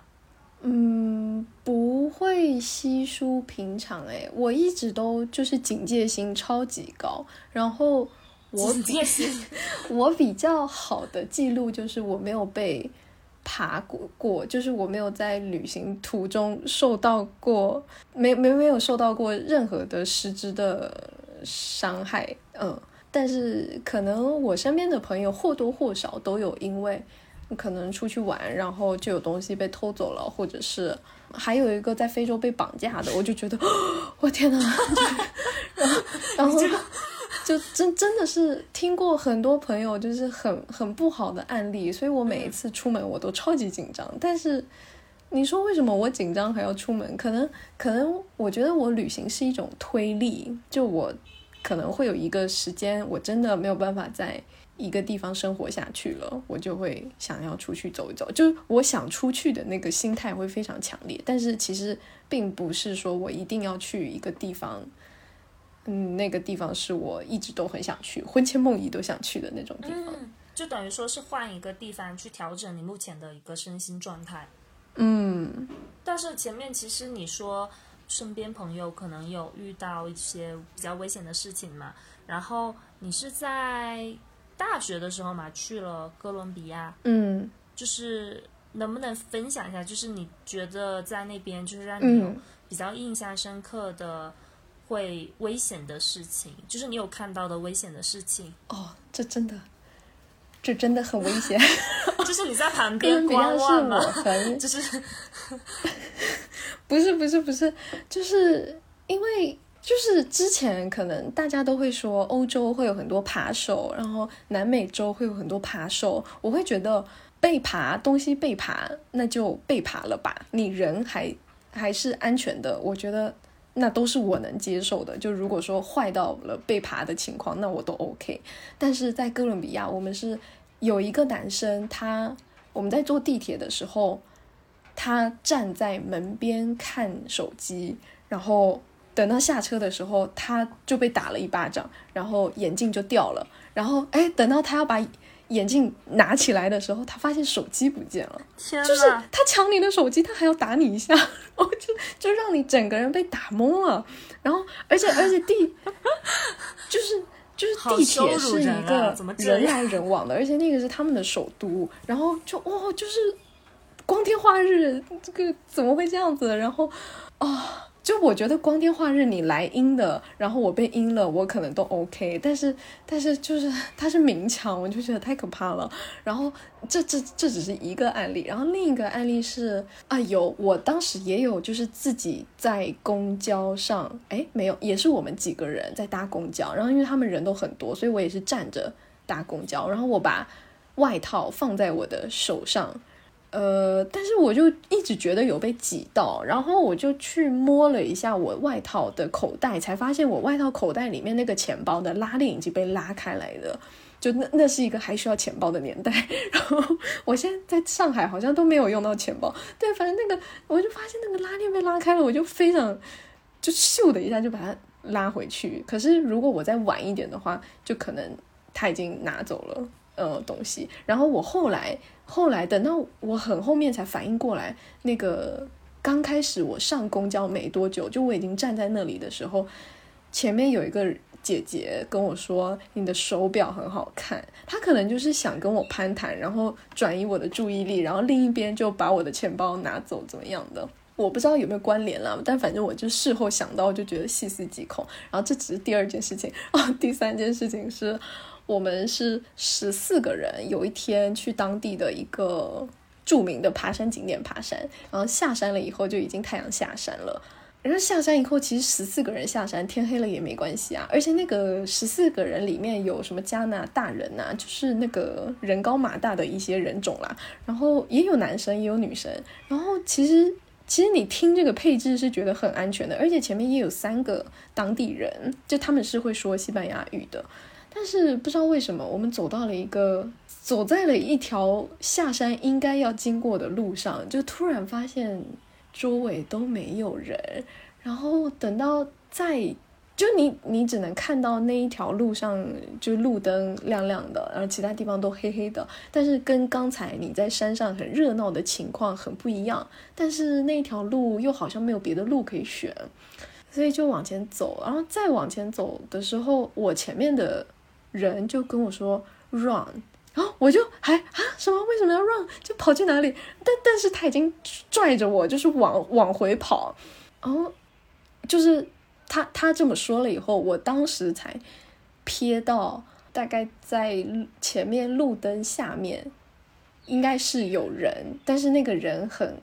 Speaker 2: 嗯，不会稀疏平常诶，我一直都就是警戒心超级高，然后我
Speaker 1: 警戒心，
Speaker 2: 我比较好的记录就是我没有被爬过过，就是我没有在旅行途中受到过，没没没有受到过任何的实质的伤害，嗯，但是可能我身边的朋友或多或少都有因为。可能出去玩，然后就有东西被偷走了，或者是还有一个在非洲被绑架的，我就觉得，我天呐，然后然后 就真真的是听过很多朋友就是很很不好的案例，所以我每一次出门我都超级紧张。但是你说为什么我紧张还要出门？可能可能我觉得我旅行是一种推力，就我可能会有一个时间，我真的没有办法在。一个地方生活下去了，我就会想要出去走一走，就是我想出去的那个心态会非常强烈。但是其实并不是说我一定要去一个地方，嗯，那个地方是我一直都很想去，魂牵梦萦都想去的那种地方。
Speaker 1: 就等于说是换一个地方去调整你目前的一个身心状态。
Speaker 2: 嗯，
Speaker 1: 但是前面其实你说身边朋友可能有遇到一些比较危险的事情嘛，然后你是在。大学的时候嘛，去了哥伦比亚，
Speaker 2: 嗯，
Speaker 1: 就是能不能分享一下，就是你觉得在那边就是让你有比较印象深刻的会危险的事情，就是你有看到的危险的事情。
Speaker 2: 哦，这真的，这真的很危险。
Speaker 1: 就是你在旁边观望嘛？就是，
Speaker 2: 不是不是不是，就是因为。就是之前可能大家都会说欧洲会有很多扒手，然后南美洲会有很多扒手。我会觉得被扒东西被扒，那就被扒了吧。你人还还是安全的，我觉得那都是我能接受的。就如果说坏到了被扒的情况，那我都 OK。但是在哥伦比亚，我们是有一个男生，他我们在坐地铁的时候，他站在门边看手机，然后。等到下车的时候，他就被打了一巴掌，然后眼镜就掉了。然后，哎，等到他要把眼镜拿起来的时候，他发现手机不见了。
Speaker 1: 天
Speaker 2: 就是他抢你的手机，他还要打你一下，然后就就让你整个人被打懵了。然后，而且而且地 就是就是地铁是一个 人来人往的，而且那个是他们的首都。然后就哇，就是光天化日，这个怎么会这样子？然后啊。就我觉得光天化日你来阴的，然后我被阴了，我可能都 OK。但是但是就是他是明抢，我就觉得太可怕了。然后这这这只是一个案例，然后另一个案例是啊，有我当时也有就是自己在公交上，哎没有，也是我们几个人在搭公交，然后因为他们人都很多，所以我也是站着搭公交，然后我把外套放在我的手上。呃，但是我就一直觉得有被挤到，然后我就去摸了一下我外套的口袋，才发现我外套口袋里面那个钱包的拉链已经被拉开来了。就那那是一个还需要钱包的年代，然后我现在在上海好像都没有用到钱包。对，反正那个我就发现那个拉链被拉开了，我就非常就咻的一下就把它拉回去。可是如果我再晚一点的话，就可能他已经拿走了呃东西。然后我后来。后来等到我很后面才反应过来，那个刚开始我上公交没多久，就我已经站在那里的时候，前面有一个姐姐跟我说：“你的手表很好看。”她可能就是想跟我攀谈，然后转移我的注意力，然后另一边就把我的钱包拿走，怎么样的？我不知道有没有关联了，但反正我就事后想到，就觉得细思极恐。然后这只是第二件事情啊，第三件事情是。我们是十四个人，有一天去当地的一个著名的爬山景点爬山，然后下山了以后就已经太阳下山了。然后下山以后，其实十四个人下山，天黑了也没关系啊。而且那个十四个人里面有什么加拿大人呐，就是那个人高马大的一些人种啦。然后也有男生，也有女生。然后其实其实你听这个配置是觉得很安全的，而且前面也有三个当地人，就他们是会说西班牙语的。但是不知道为什么，我们走到了一个，走在了一条下山应该要经过的路上，就突然发现周围都没有人。然后等到再，就你你只能看到那一条路上就路灯亮亮的，然后其他地方都黑黑的。但是跟刚才你在山上很热闹的情况很不一样。但是那一条路又好像没有别的路可以选。所以就往前走，然后再往前走的时候，我前面的人就跟我说 “run”，然后我就还啊什么？为什么要 run？就跑去哪里？但但是他已经拽着我，就是往往回跑。然后就是他他这么说了以后，我当时才瞥到大概在前面路灯下面应该是有人，但是那个人很。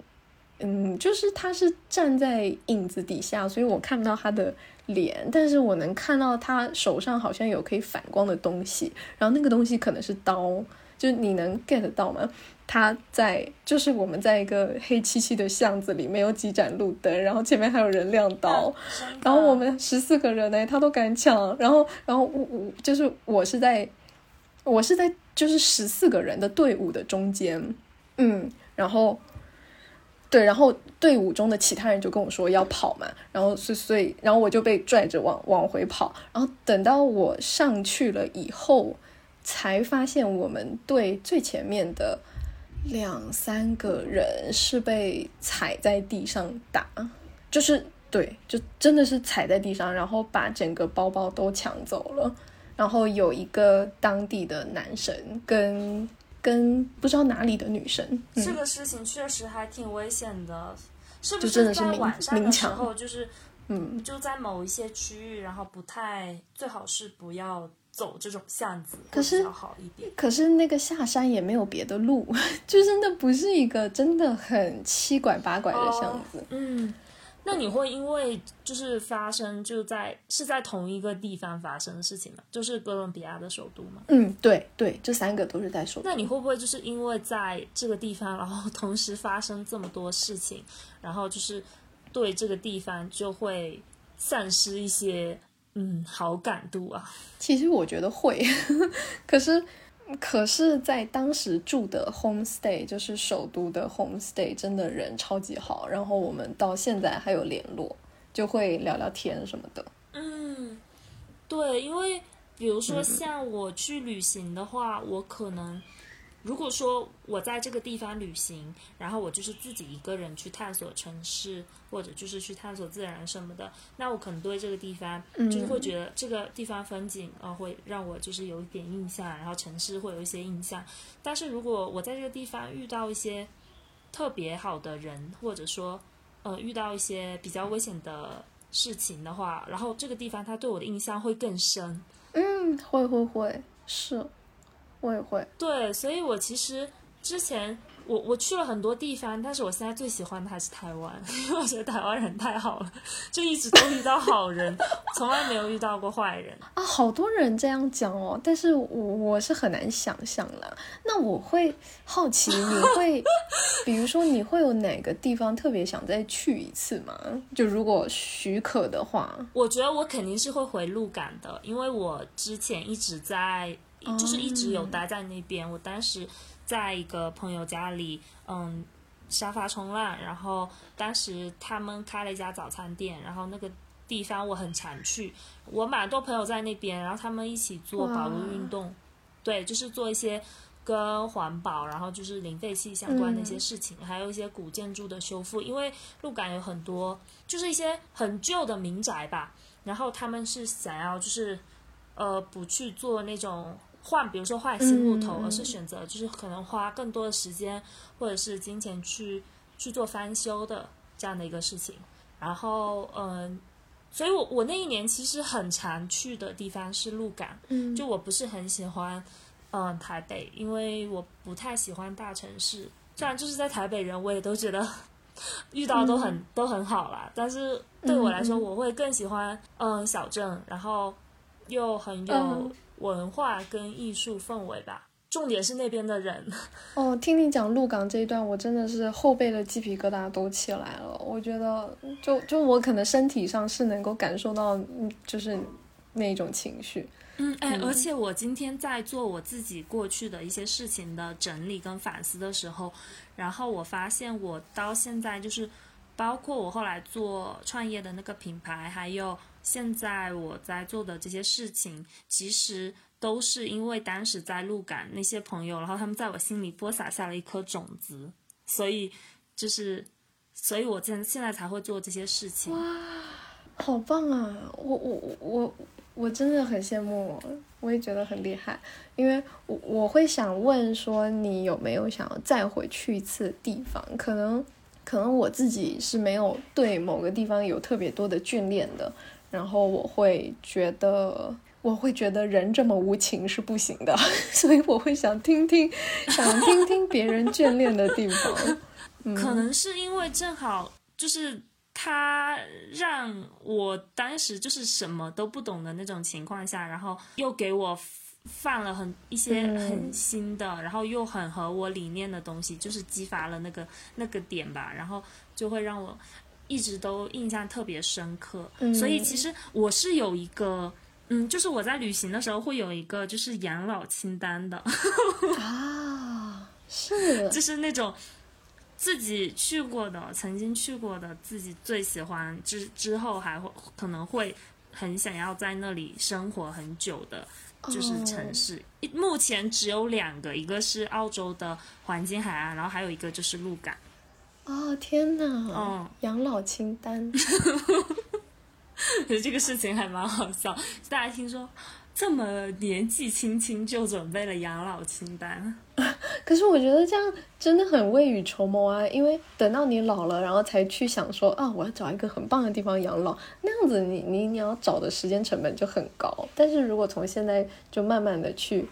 Speaker 2: 嗯，就是他是站在影子底下，所以我看不到他的脸，但是我能看到他手上好像有可以反光的东西，然后那个东西可能是刀，就你能 get 到吗？他在，就是我们在一个黑漆漆的巷子里，没有几盏路灯，然后前面还有人亮刀，然后我们十四个人呢，他都敢抢，然后，然后我我就是我是在，我是在就是十四个人的队伍的中间，嗯，然后。对，然后队伍中的其他人就跟我说要跑嘛，然后所所以，然后我就被拽着往往回跑，然后等到我上去了以后，才发现我们队最前面的两三个人是被踩在地上打，就是对，就真的是踩在地上，然后把整个包包都抢走了，然后有一个当地的男生跟。跟不知道哪里的女生，
Speaker 1: 这个事情确实还挺危险的，是不是在晚上的时候，就是，嗯，就在某一些区域，然后不太最好是不要走这种巷子，
Speaker 2: 可是
Speaker 1: 好一点。
Speaker 2: 可是那个下山也没有别的路，就是那不是一个真的很七拐八拐的巷子，
Speaker 1: 嗯。那你会因为就是发生就在是在同一个地方发生的事情吗？就是哥伦比亚的首都吗？
Speaker 2: 嗯，对对，这三个都是在首都。
Speaker 1: 那你会不会就是因为在这个地方，然后同时发生这么多事情，然后就是对这个地方就会丧失一些嗯好感度啊？
Speaker 2: 其实我觉得会，可是。可是，在当时住的 homestay，就是首都的 homestay，真的人超级好。然后我们到现在还有联络，就会聊聊天什么的。
Speaker 1: 嗯，对，因为比如说像我去旅行的话，我可能。如果说我在这个地方旅行，然后我就是自己一个人去探索城市，或者就是去探索自然什么的，那我可能对这个地方就是会觉得这个地方风景啊会让我就是有一点印象，然后城市会有一些印象。但是如果我在这个地方遇到一些特别好的人，或者说呃遇到一些比较危险的事情的话，然后这个地方它对我的印象会更深。
Speaker 2: 嗯，会会会是。我也会
Speaker 1: 对，所以我其实之前我我去了很多地方，但是我现在最喜欢的还是台湾，因为我觉得台湾人太好了，就一直都遇到好人，从来没有遇到过坏人
Speaker 2: 啊。好多人这样讲哦，但是我我是很难想象了。那我会好奇，你会比如说你会有哪个地方特别想再去一次吗？就如果许可的话，
Speaker 1: 我觉得我肯定是会回鹿港的，因为我之前一直在。就是一直有待在那边。我当时在一个朋友家里，嗯，沙发冲浪。然后当时他们开了一家早餐店，然后那个地方我很常去。我蛮多朋友在那边，然后他们一起做保路运动，对，就是做一些跟环保，然后就是零废弃相关的一些事情，还有一些古建筑的修复。因为鹿港有很多就是一些很旧的民宅吧，然后他们是想要就是呃不去做那种。换，比如说换新木头，而是选择就是可能花更多的时间或者是金钱去去做翻修的这样的一个事情。然后，嗯，所以我我那一年其实很常去的地方是鹿港，就我不是很喜欢嗯台北，因为我不太喜欢大城市。虽然就是在台北人，我也都觉得 遇到都很都很好啦，但是对我来说，我会更喜欢嗯小镇，然后又很有。文化跟艺术氛围吧，重点是那边的人。
Speaker 2: 哦，听你讲鹿港这一段，我真的是后背的鸡皮疙瘩都起来了。我觉得，就就我可能身体上是能够感受到，就是那种情绪。
Speaker 1: 嗯，哎，而且我今天在做我自己过去的一些事情的整理跟反思的时候，然后我发现我到现在就是，包括我后来做创业的那个品牌，还有现在我在做的这些事情，其实都是因为当时在鹿港那些朋友，然后他们在我心里播撒下了一颗种子，所以就是，所以我现现在才会做这些事情。
Speaker 2: 哇，好棒啊！我我我。我真的很羡慕，我也觉得很厉害，因为我我会想问说，你有没有想要再回去一次地方？可能可能我自己是没有对某个地方有特别多的眷恋的，然后我会觉得我会觉得人这么无情是不行的，所以我会想听听 想听听别人眷恋的地方。
Speaker 1: 可能是因为正好就是。他让我当时就是什么都不懂的那种情况下，然后又给我放了很一些很新的，然后又很合我理念的东西，就是激发了那个那个点吧，然后就会让我一直都印象特别深刻。所以其实我是有一个，嗯，就是我在旅行的时候会有一个就是养老清单的
Speaker 2: 啊，是，
Speaker 1: 就是那种。自己去过的，曾经去过的，自己最喜欢之之后还会可能会很想要在那里生活很久的，就是城市。目前只有两个，一个是澳洲的黄金海岸，然后还有一个就是鹿港。
Speaker 2: 哦天哪！嗯，养老清单。
Speaker 1: 觉 得这个事情还蛮好笑，大家听说。这么年纪轻轻就准备了养老清单，
Speaker 2: 可是我觉得这样真的很未雨绸缪啊！因为等到你老了，然后才去想说啊，我要找一个很棒的地方养老，那样子你你你要找的时间成本就很高。但是如果从现在就慢慢的去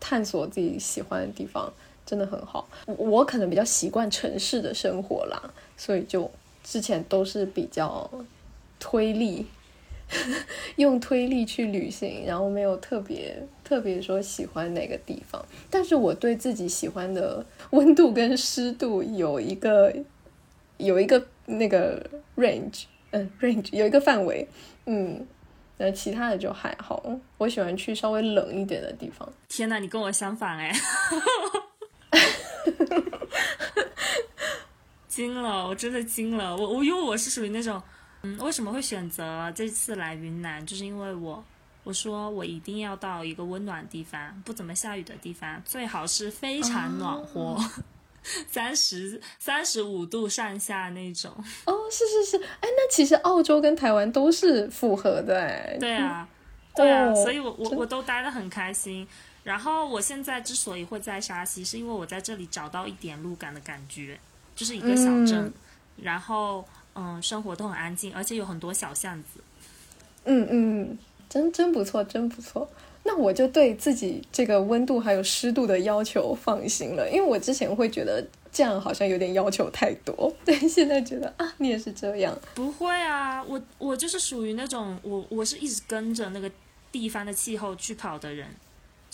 Speaker 2: 探索自己喜欢的地方，真的很好。我可能比较习惯城市的生活啦，所以就之前都是比较推力。用推力去旅行，然后没有特别特别说喜欢哪个地方，但是我对自己喜欢的温度跟湿度有一个有一个那个 range，嗯，range 有一个范围，嗯，那其他的就还好。我喜欢去稍微冷一点的地方。
Speaker 1: 天呐，你跟我相反哎！惊了，我真的惊了，我我因为我是属于那种。嗯，为什么会选择这次来云南？就是因为我，我说我一定要到一个温暖地方，不怎么下雨的地方，最好是非常暖和，三十三十五度上下那种。
Speaker 2: 哦，是是是，哎，那其实澳洲跟台湾都是符合的，哎。
Speaker 1: 对啊，对啊，所以我我我都待得很开心。然后我现在之所以会在沙溪，是因为我在这里找到一点路感的感觉，就是一个小镇，然后。嗯，生活都很安静，而且有很多小巷子。
Speaker 2: 嗯嗯，真真不错，真不错。那我就对自己这个温度还有湿度的要求放心了，因为我之前会觉得这样好像有点要求太多，但现在觉得啊，你也是这样。
Speaker 1: 不会啊，我我就是属于那种我我是一直跟着那个地方的气候去跑的人。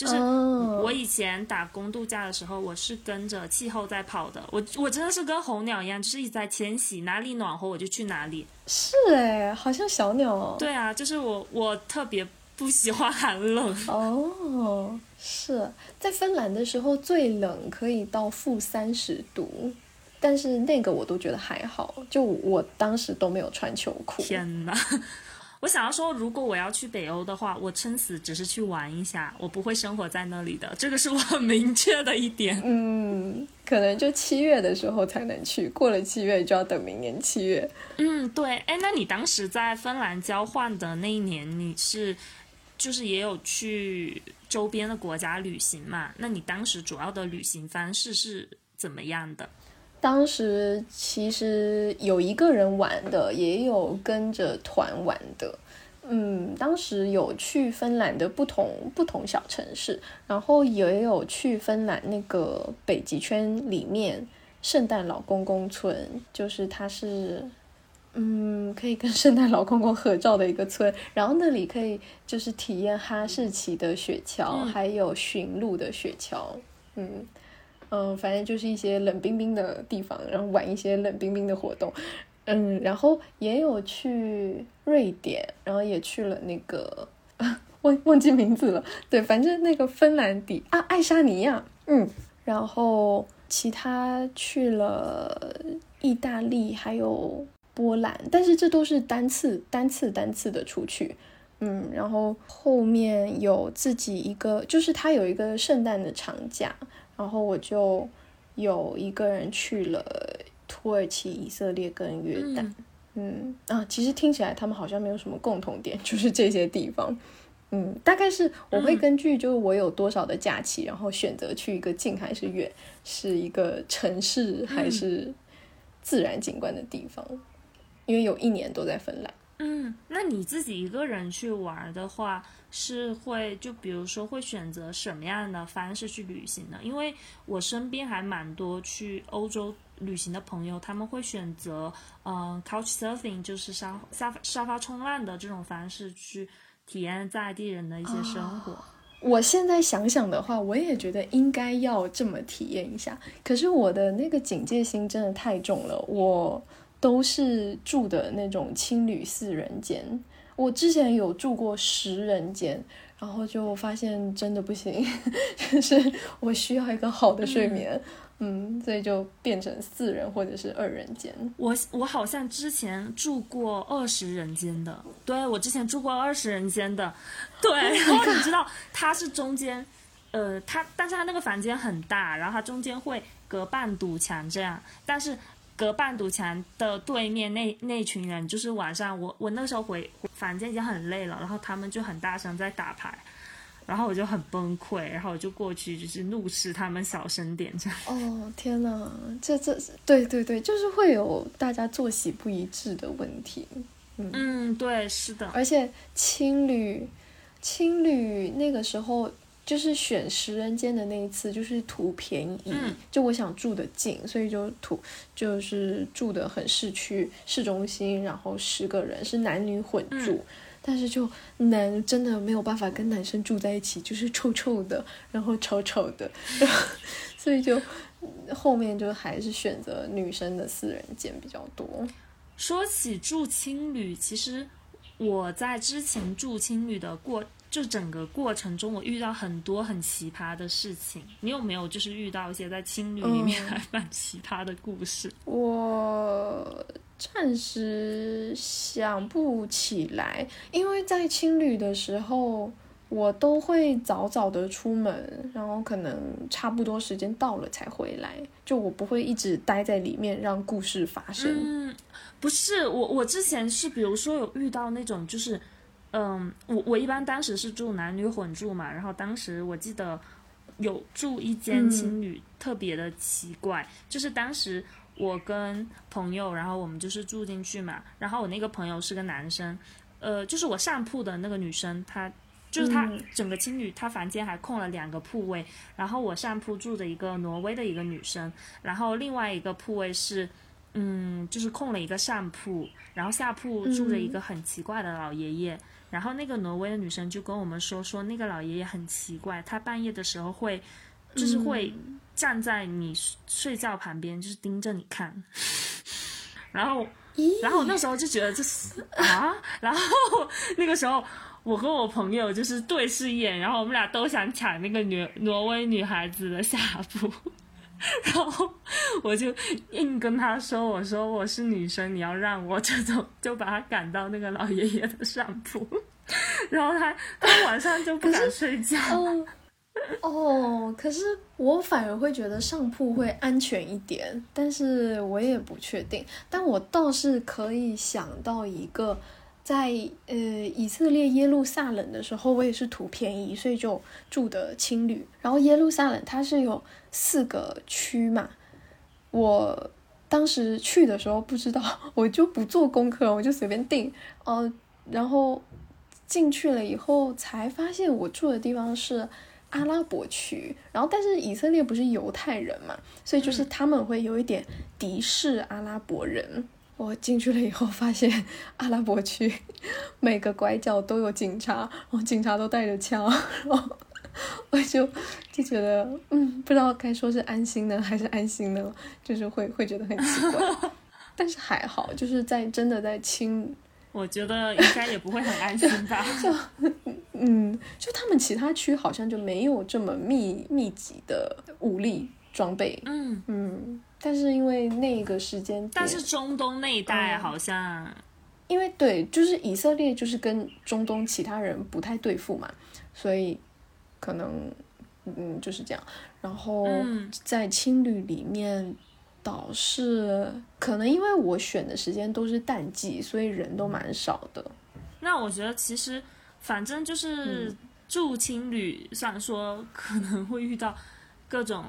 Speaker 1: 就是我以前打工度假的时候，我是跟着气候在跑的。我我真的是跟候鸟一样，就是一直在迁徙，哪里暖和我就去哪里。
Speaker 2: 是哎，好像小鸟哦。
Speaker 1: 对啊，就是我我特别不喜欢寒冷。
Speaker 2: 哦，是在芬兰的时候最冷可以到负三十度，但是那个我都觉得还好，就我当时都没有穿秋裤。
Speaker 1: 天哪！我想要说，如果我要去北欧的话，我撑死只是去玩一下，我不会生活在那里的，这个是我很明确的一点。
Speaker 2: 嗯，可能就七月的时候才能去，过了七月就要等明年七月。
Speaker 1: 嗯，对。哎，那你当时在芬兰交换的那一年，你是就是也有去周边的国家旅行嘛？那你当时主要的旅行方式是怎么样的？
Speaker 2: 当时其实有一个人玩的，也有跟着团玩的。嗯，当时有去芬兰的不同不同小城市，然后也有去芬兰那个北极圈里面圣诞老公公村，就是它是嗯可以跟圣诞老公公合照的一个村。然后那里可以就是体验哈士奇的雪橇，还有驯鹿的雪橇。嗯。嗯，反正就是一些冷冰冰的地方，然后玩一些冷冰冰的活动。嗯，然后也有去瑞典，然后也去了那个 忘忘记名字了。对，反正那个芬兰底啊，爱沙尼亚，嗯，然后其他去了意大利，还有波兰，但是这都是单次、单次、单次的出去。嗯，然后后面有自己一个，就是他有一个圣诞的长假，然后我就有一个人去了土耳其、以色列跟约旦。嗯啊，其实听起来他们好像没有什么共同点，就是这些地方。嗯，大概是我会根据就是我有多少的假期，然后选择去一个近还是远，是一个城市还是自然景观的地方。因为有一年都在芬兰。
Speaker 1: 嗯，那你自己一个人去玩的话，是会就比如说会选择什么样的方式去旅行呢？因为我身边还蛮多去欧洲旅行的朋友，他们会选择嗯 couch surfing，就是沙沙沙发冲浪的这种方式去体验在地人的一些生活。
Speaker 2: 我现在想想的话，我也觉得应该要这么体验一下。可是我的那个警戒心真的太重了，我。都是住的那种青旅四人间，我之前有住过十人间，然后就发现真的不行，就是我需要一个好的睡眠，嗯，所以就变成四人或者是二人间。
Speaker 1: 我我好像之前住过二十人间的，对我之前住过二十人间的，对，然后你知道它是中间，呃，它但是它那个房间很大，然后它中间会隔半堵墙这样，但是。隔半堵墙的对面那那群人，就是晚上我我那时候回房间已经很累了，然后他们就很大声在打牌，然后我就很崩溃，然后我就过去就是怒斥他们小声点这样。
Speaker 2: 哦天哪，这这对对对，就是会有大家作息不一致的问题。
Speaker 1: 嗯，对，是的。
Speaker 2: 而且青旅青旅那个时候。就是选十人间的那一次，就是图便宜，就我想住的近，所以就图就是住的很市区市中心，然后十个人是男女混住，但是就男真的没有办法跟男生住在一起，就是臭臭的，然后丑丑的，所以就后面就还是选择女生的四人间比较多。
Speaker 1: 说起住青旅，其实我在之前住青旅的过。就整个过程中，我遇到很多很奇葩的事情。你有没有就是遇到一些在青旅里面还蛮奇葩的故事？
Speaker 2: 我暂时想不起来，因为在青旅的时候，我都会早早的出门，然后可能差不多时间到了才回来，就我不会一直待在里面让故事发生。
Speaker 1: 嗯，不是，我我之前是比如说有遇到那种就是。嗯，我我一般当时是住男女混住嘛，然后当时我记得有住一间青旅，特别的奇怪，就是当时我跟朋友，然后我们就是住进去嘛，然后我那个朋友是个男生，呃，就是我上铺的那个女生，她就是她整个青旅，她房间还空了两个铺位，然后我上铺住着一个挪威的一个女生，然后另外一个铺位是，嗯，就是空了一个上铺，然后下铺住着一个很奇怪的老爷爷。然后那个挪威的女生就跟我们说，说那个老爷爷很奇怪，他半夜的时候会，就是会站在你睡觉旁边，就是盯着你看。然后，然后那时候就觉得这是啊，然后那个时候我和我朋友就是对视一眼，然后我们俩都想抢那个女挪威女孩子的下铺。然后我就硬跟他说：“我说我是女生，你要让我 这种，就把他赶到那个老爷爷的上铺。然后他他晚上就不敢睡觉。
Speaker 2: 哦，可是我反而会觉得上铺会安全一点，但是我也不确定。但我倒是可以想到一个。”在呃以色列耶路撒冷的时候，我也是图便宜，所以就住的青旅。然后耶路撒冷它是有四个区嘛，我当时去的时候不知道，我就不做功课，我就随便订。呃，然后进去了以后才发现我住的地方是阿拉伯区。然后但是以色列不是犹太人嘛，所以就是他们会有一点敌视阿拉伯人。我进去了以后，发现 阿拉伯区 每个拐角都有警察，然后警察都带着枪，然后我就就觉得，嗯，不知道该说是安心呢还是安心呢，就是会会觉得很奇怪，但是还好，就是在真的在清，
Speaker 1: 我觉得应该也不会很安心吧，
Speaker 2: 就嗯，就他们其他区好像就没有这么密密集的武力装备，
Speaker 1: 嗯，
Speaker 2: 嗯，但是因为那个时间，
Speaker 1: 但是中东那一带
Speaker 2: 嗯
Speaker 1: 好像，
Speaker 2: 因为对，就是以色列就是跟中东其他人不太对付嘛，所以可能嗯就是这样。然后
Speaker 1: 嗯
Speaker 2: 在青旅里面，倒是可能因为我选的时间都是淡季，所以人都蛮少的。
Speaker 1: 那我觉得其实反正
Speaker 2: 嗯
Speaker 1: 就是住青旅，虽然说可能会遇到各种，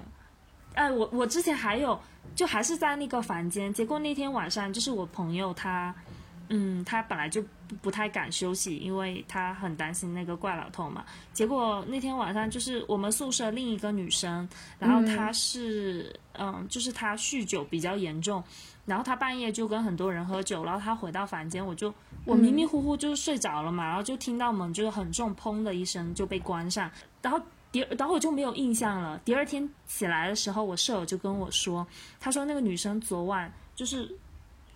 Speaker 1: 哎，我我之前还有就还是在那个房间，结果那天晚上就是我朋友他，嗯，他本来就不不太敢休息，因为他很担心那个怪老头嘛。结果那天晚上就是我们宿舍另一个女生，然后她是嗯就是她酗酒比较严重，然后她半夜就跟很多人喝酒，然后她回到房间，我就我迷迷糊糊就睡着了嘛，然后就听到门就是很重砰的一声就被关上，然后。第，然后我就没有印象了。第二天起来的时候，我舍友就跟我说，他说那个女生昨晚就是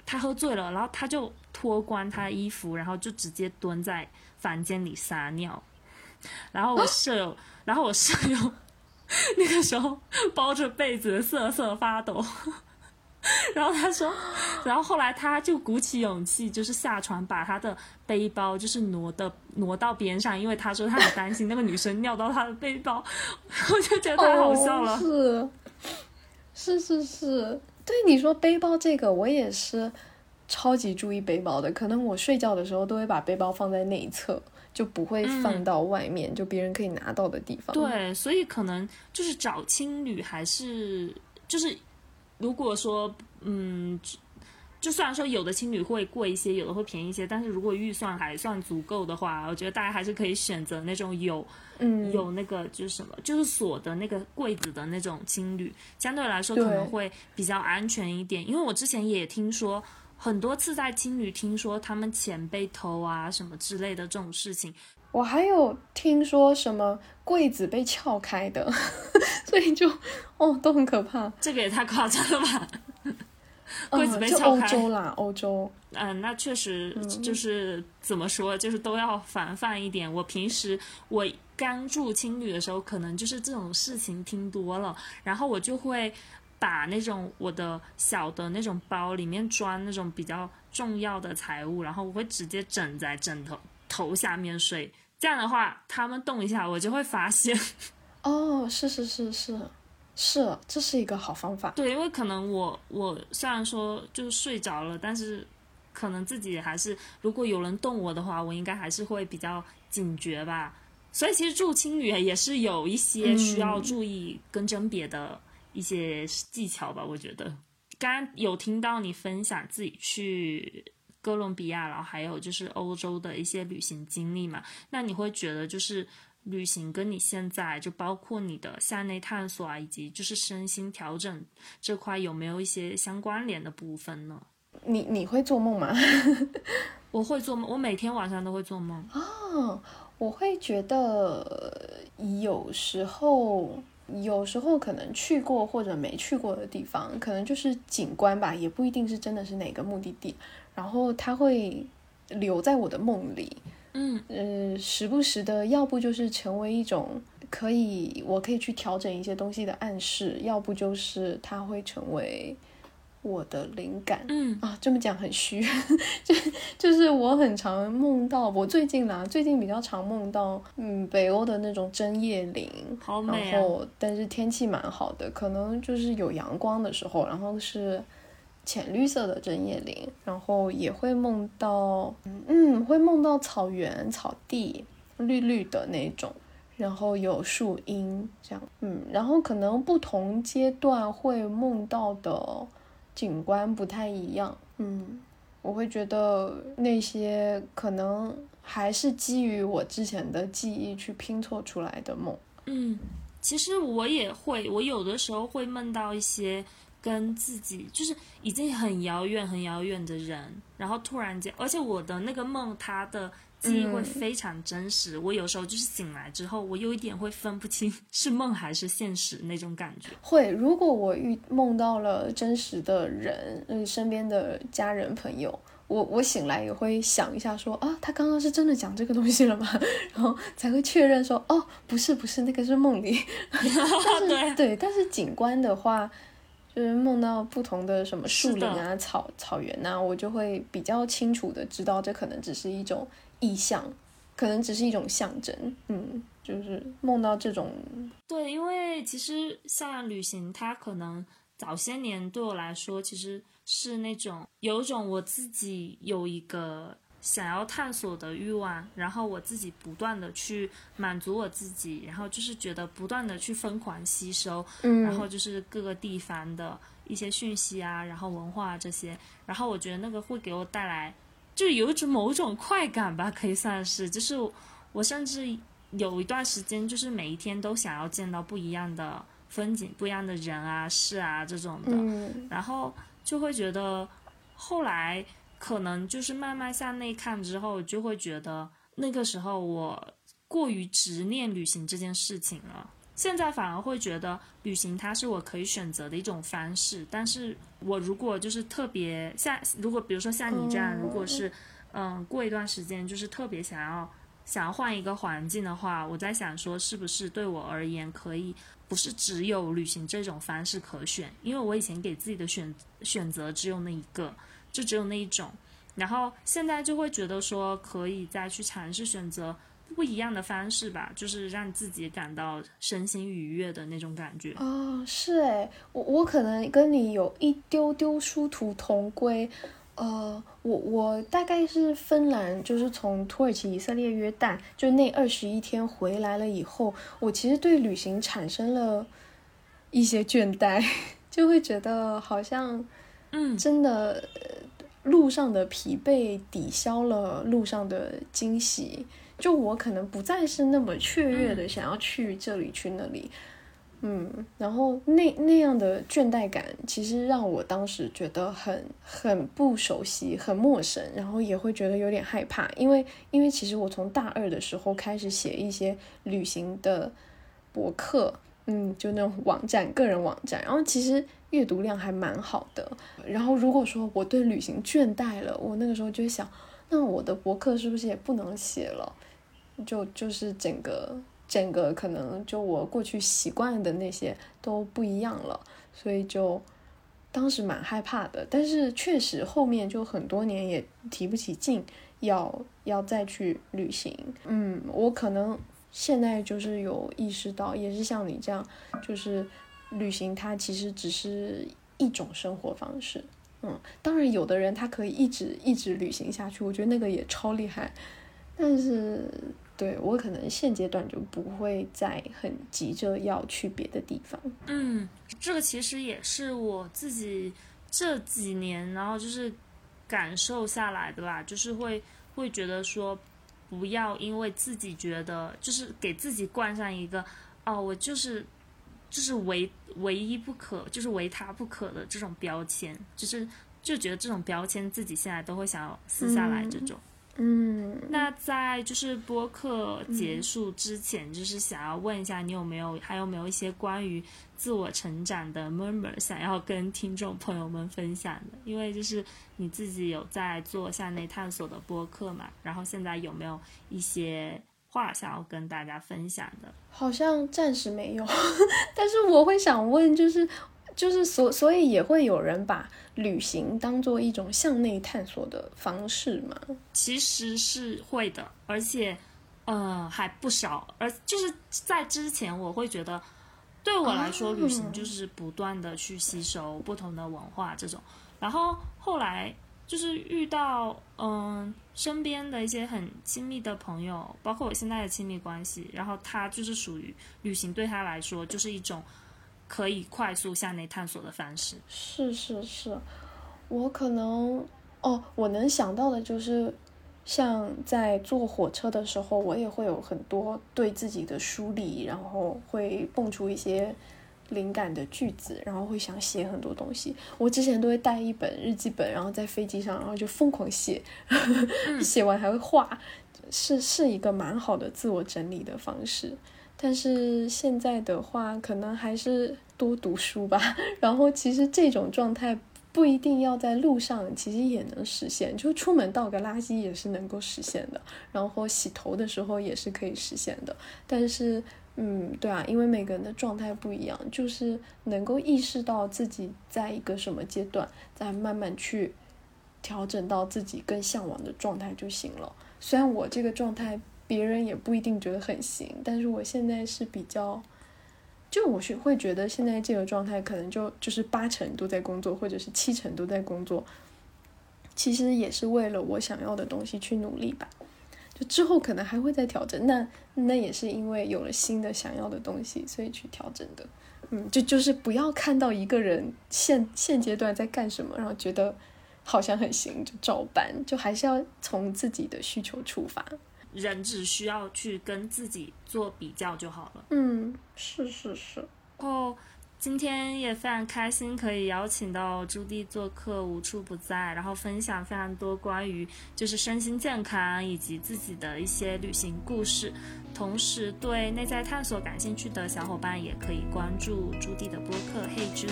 Speaker 1: 她喝醉了，然后她就脱光她的衣服，然后就直接蹲在房间里撒尿。然后我舍友，然后我舍友 那个时候包着被子瑟瑟发抖。然后他说，然后后来他就鼓起勇气，就是下床把他的背包就是挪的挪到边上，因为他说他很担心那个女生尿到他的背包，我就觉得太好笑了。
Speaker 2: 哦、是，是是是，对你说背包这个，我也是超级注意背包的。可能我睡觉的时候都会把背包放在内侧，就不会放到外面，
Speaker 1: 嗯、
Speaker 2: 就别人可以拿到的地方。
Speaker 1: 对，所以可能就是找青旅还是就是。如果说，嗯，就虽然说有的青旅会贵一些，有的会便宜一些，但是如果预算还算足够的话，我觉得大家还是可以选择那种有，
Speaker 2: 嗯，
Speaker 1: 有那个就是什么，就是锁的那个柜子的那种青旅，相对来说可能会比较安全一点。因为我之前也听说很多次在青旅听说他们钱被偷啊什么之类的这种事情。
Speaker 2: 我还有听说什么柜子被撬开的，所以就哦都很可怕。
Speaker 1: 这个也太夸张了吧！柜子被
Speaker 2: 撬
Speaker 1: 开，
Speaker 2: 欧洲啦，欧洲。
Speaker 1: 嗯，那确实就是、嗯、怎么说，就是都要防范一点。我平时我刚住青旅的时候，可能就是这种事情听多了，然后我就会把那种我的小的那种包里面装那种比较重要的财物，然后我会直接枕在枕头头下面睡。这样的话，他们动一下，我就会发现。
Speaker 2: 哦，是是是是是，这是一个好方法。
Speaker 1: 对，因为可能我我虽然说就是睡着了，但是可能自己还是，如果有人动我的话，我应该还是会比较警觉吧。所以其实住青旅也是有一些需要注意跟甄别的一些技巧吧。我觉得，刚刚有听到你分享自己去。哥伦比亚，然后还有就是欧洲的一些旅行经历嘛，那你会觉得就是旅行跟你现在就包括你的向内探索啊，以及就是身心调整这块有没有一些相关联的部分呢？
Speaker 2: 你你会做梦吗？
Speaker 1: 我会做梦，我每天晚上都会做梦。
Speaker 2: 哦，我会觉得有时候。有时候可能去过或者没去过的地方，可能就是景观吧，也不一定是真的是哪个目的地。然后它会留在我的梦里，
Speaker 1: 嗯
Speaker 2: 呃，时不时的，要不就是成为一种可以我可以去调整一些东西的暗示，要不就是它会成为我的灵感。
Speaker 1: 嗯
Speaker 2: 啊，这么讲很虚，就就是我很常梦到，我最近啦，最近比较常梦到，嗯，北欧的那种针叶林，
Speaker 1: 好美啊
Speaker 2: 然后但是天气蛮好的，可能就是有阳光的时候，然后是浅绿色的针叶林，然后也会梦到，嗯，会梦到草原、草地，绿绿的那种，然后有树荫这样，嗯，然后可能不同阶段会梦到的景观不太一样，嗯，我会觉得那些可能还是基于我之前的记忆去拼凑出来的梦。
Speaker 1: 嗯，其实我也会，我有的时候会梦到一些跟自己就是已经很遥远、很遥远的人，然后突然间，而且我的那个梦，它的记忆会非常真实。我有时候就是醒来之后，我有一点会分不清 是梦还是现实那种感觉。
Speaker 2: 会，如果我遇梦到了真实的人，嗯，身边的家人朋友，我我醒来也会想一下说啊，他刚刚是真的讲这个东西了吗？然后才会确认说哦，不是不是，那个是梦里。但是对，但是景观的话，就是梦到不同的什么树林啊、草草原呐，我就会比较清楚的知道这可能只是一种意象，可能只是一种象征。嗯，就是梦到这种。
Speaker 1: 对，因为其实像旅行，它可能早些年对我来说，其实。是那种有一种我自己有一个想要探索的欲望，然后我自己不断的去满足我自己，然后就是觉得不断的去疯狂吸收，
Speaker 2: 嗯，
Speaker 1: 然后就是各个地方的一些讯息啊，然后文化这些，然后我觉得那个会给我带来，就有一种某种快感吧，可以算是，就是我甚至有一段时间就是每一天都想要见到不一样的风景、不一样的人啊、事啊这种的，然后。就会觉得，后来可能就是慢慢向内看之后，就会觉得那个时候我过于执念旅行这件事情了。现在反而会觉得旅行它是我可以选择的一种方式。但是我如果就是特别像，如果比如说像你这样，如果是嗯过一段时间就是特别想要想要换一个环境的话，我在想说是不是对我而言可以。不是只有旅行这种方式可选，因为我以前给自己的选选择只有那一个，就只有那一种，然后现在就会觉得说可以再去尝试选择不一样的方式吧，就是让自己感到身心愉悦的那种感觉。
Speaker 2: 哦，是诶，我我可能跟你有一丢丢殊途同归。呃，我我大概是芬兰，就是从土耳其、以色列、约旦，就那二十一天回来了以后，我其实对旅行产生了一些倦怠，就会觉得好像，
Speaker 1: 嗯，
Speaker 2: 真的路上的疲惫抵消了路上的惊喜，就我可能不再是那么雀跃的想要去这里去那里。嗯，然后那那样的倦怠感，其实让我当时觉得很很不熟悉，很陌生，然后也会觉得有点害怕，因为因为其实我从大二的时候开始写一些旅行的博客，嗯，就那种网站，个人网站，然后其实阅读量还蛮好的。然后如果说我对旅行倦怠了，我那个时候就想，那我的博客是不是也不能写了？就就是整个。整个可能就我过去习惯的那些都不一样了，所以就当时蛮害怕的。但是确实后面就很多年也提不起劲要要再去旅行。嗯，我可能现在就是有意识到，也是像你这样，就是旅行它其实只是一种生活方式。嗯，当然有的人他可以一直一直旅行下去，我觉得那个也超厉害。但是。对我可能现阶段就不会再很急着要去别的地方。
Speaker 1: 嗯，这个其实也是我自己这几年，然后就是感受下来的吧，就是会会觉得说，不要因为自己觉得就是给自己冠上一个哦，我就是就是唯唯一不可，就是唯他不可的这种标签，就是就觉得这种标签自己现在都会想要撕下来这种。
Speaker 2: 嗯，
Speaker 1: 那在就是播客结束之前，就是想要问一下，你有没有还有没有一些关于自我成长的 murmur 想要跟听众朋友们分享的？因为就是你自己有在做向内探索的播客嘛，然后现在有没有一些话想要跟大家分享的？
Speaker 2: 好像暂时没有，但是我会想问，就是就是所所以也会有人把。旅行当做一种向内探索的方式吗？
Speaker 1: 其实是会的，而且，呃，还不少。而就是在之前，我会觉得，对我来说，旅行就是不断的去吸收不同的文化这种。然后后来就是遇到，嗯，身边的一些很亲密的朋友，包括我现在的亲密关系，然后他就是属于旅行对他来说就是一种。可以快速向内探索的方式
Speaker 2: 是是是，我可能哦，我能想到的就是，像在坐火车的时候，我也会有很多对自己的梳理，然后会蹦出一些灵感的句子，然后会想写很多东西。我之前都会带一本日记本，然后在飞机上，然后就疯狂写，写完还会画，是是一个蛮好的自我整理的方式。但是现在的话，可能还是多读书吧。然后其实这种状态不一定要在路上，其实也能实现。就出门倒个垃圾也是能够实现的，然后洗头的时候也是可以实现的。但是，嗯，对啊，因为每个人的状态不一样，就是能够意识到自己在一个什么阶段，再慢慢去调整到自己更向往的状态就行了。虽然我这个状态别人也不一定觉得很行，但是我现在是比较。就我是会觉得现在这个状态可能就就是八成都在工作，或者是七成都在工作，其实也是为了我想要的东西去努力吧。就之后可能还会再调整，那那也是因为有了新的想要的东西，所以去调整的。嗯，就就是不要看到一个人现现阶段在干什么，然后觉得好像很行就照搬，就还是要从自己的需求出发。
Speaker 1: 人只需要去跟自己做比较就好了。
Speaker 2: 嗯，是是是。
Speaker 1: 然后今天也非常开心，可以邀请到朱棣做客，无处不在，然后分享非常多关于就是身心健康以及自己的一些旅行故事。同时，对内在探索感兴趣的小伙伴也可以关注朱棣的播客《嘿朱》。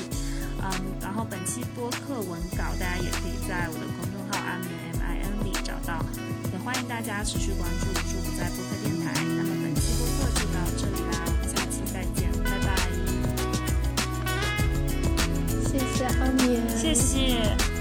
Speaker 1: 嗯，然后本期播客文稿大家也可以在我的公众号 M M I N 里找到。也欢迎大家持续关注“住不在播客电台”。那么本期播客就到这里啦，
Speaker 2: 谢谢阿棉，
Speaker 1: 谢谢。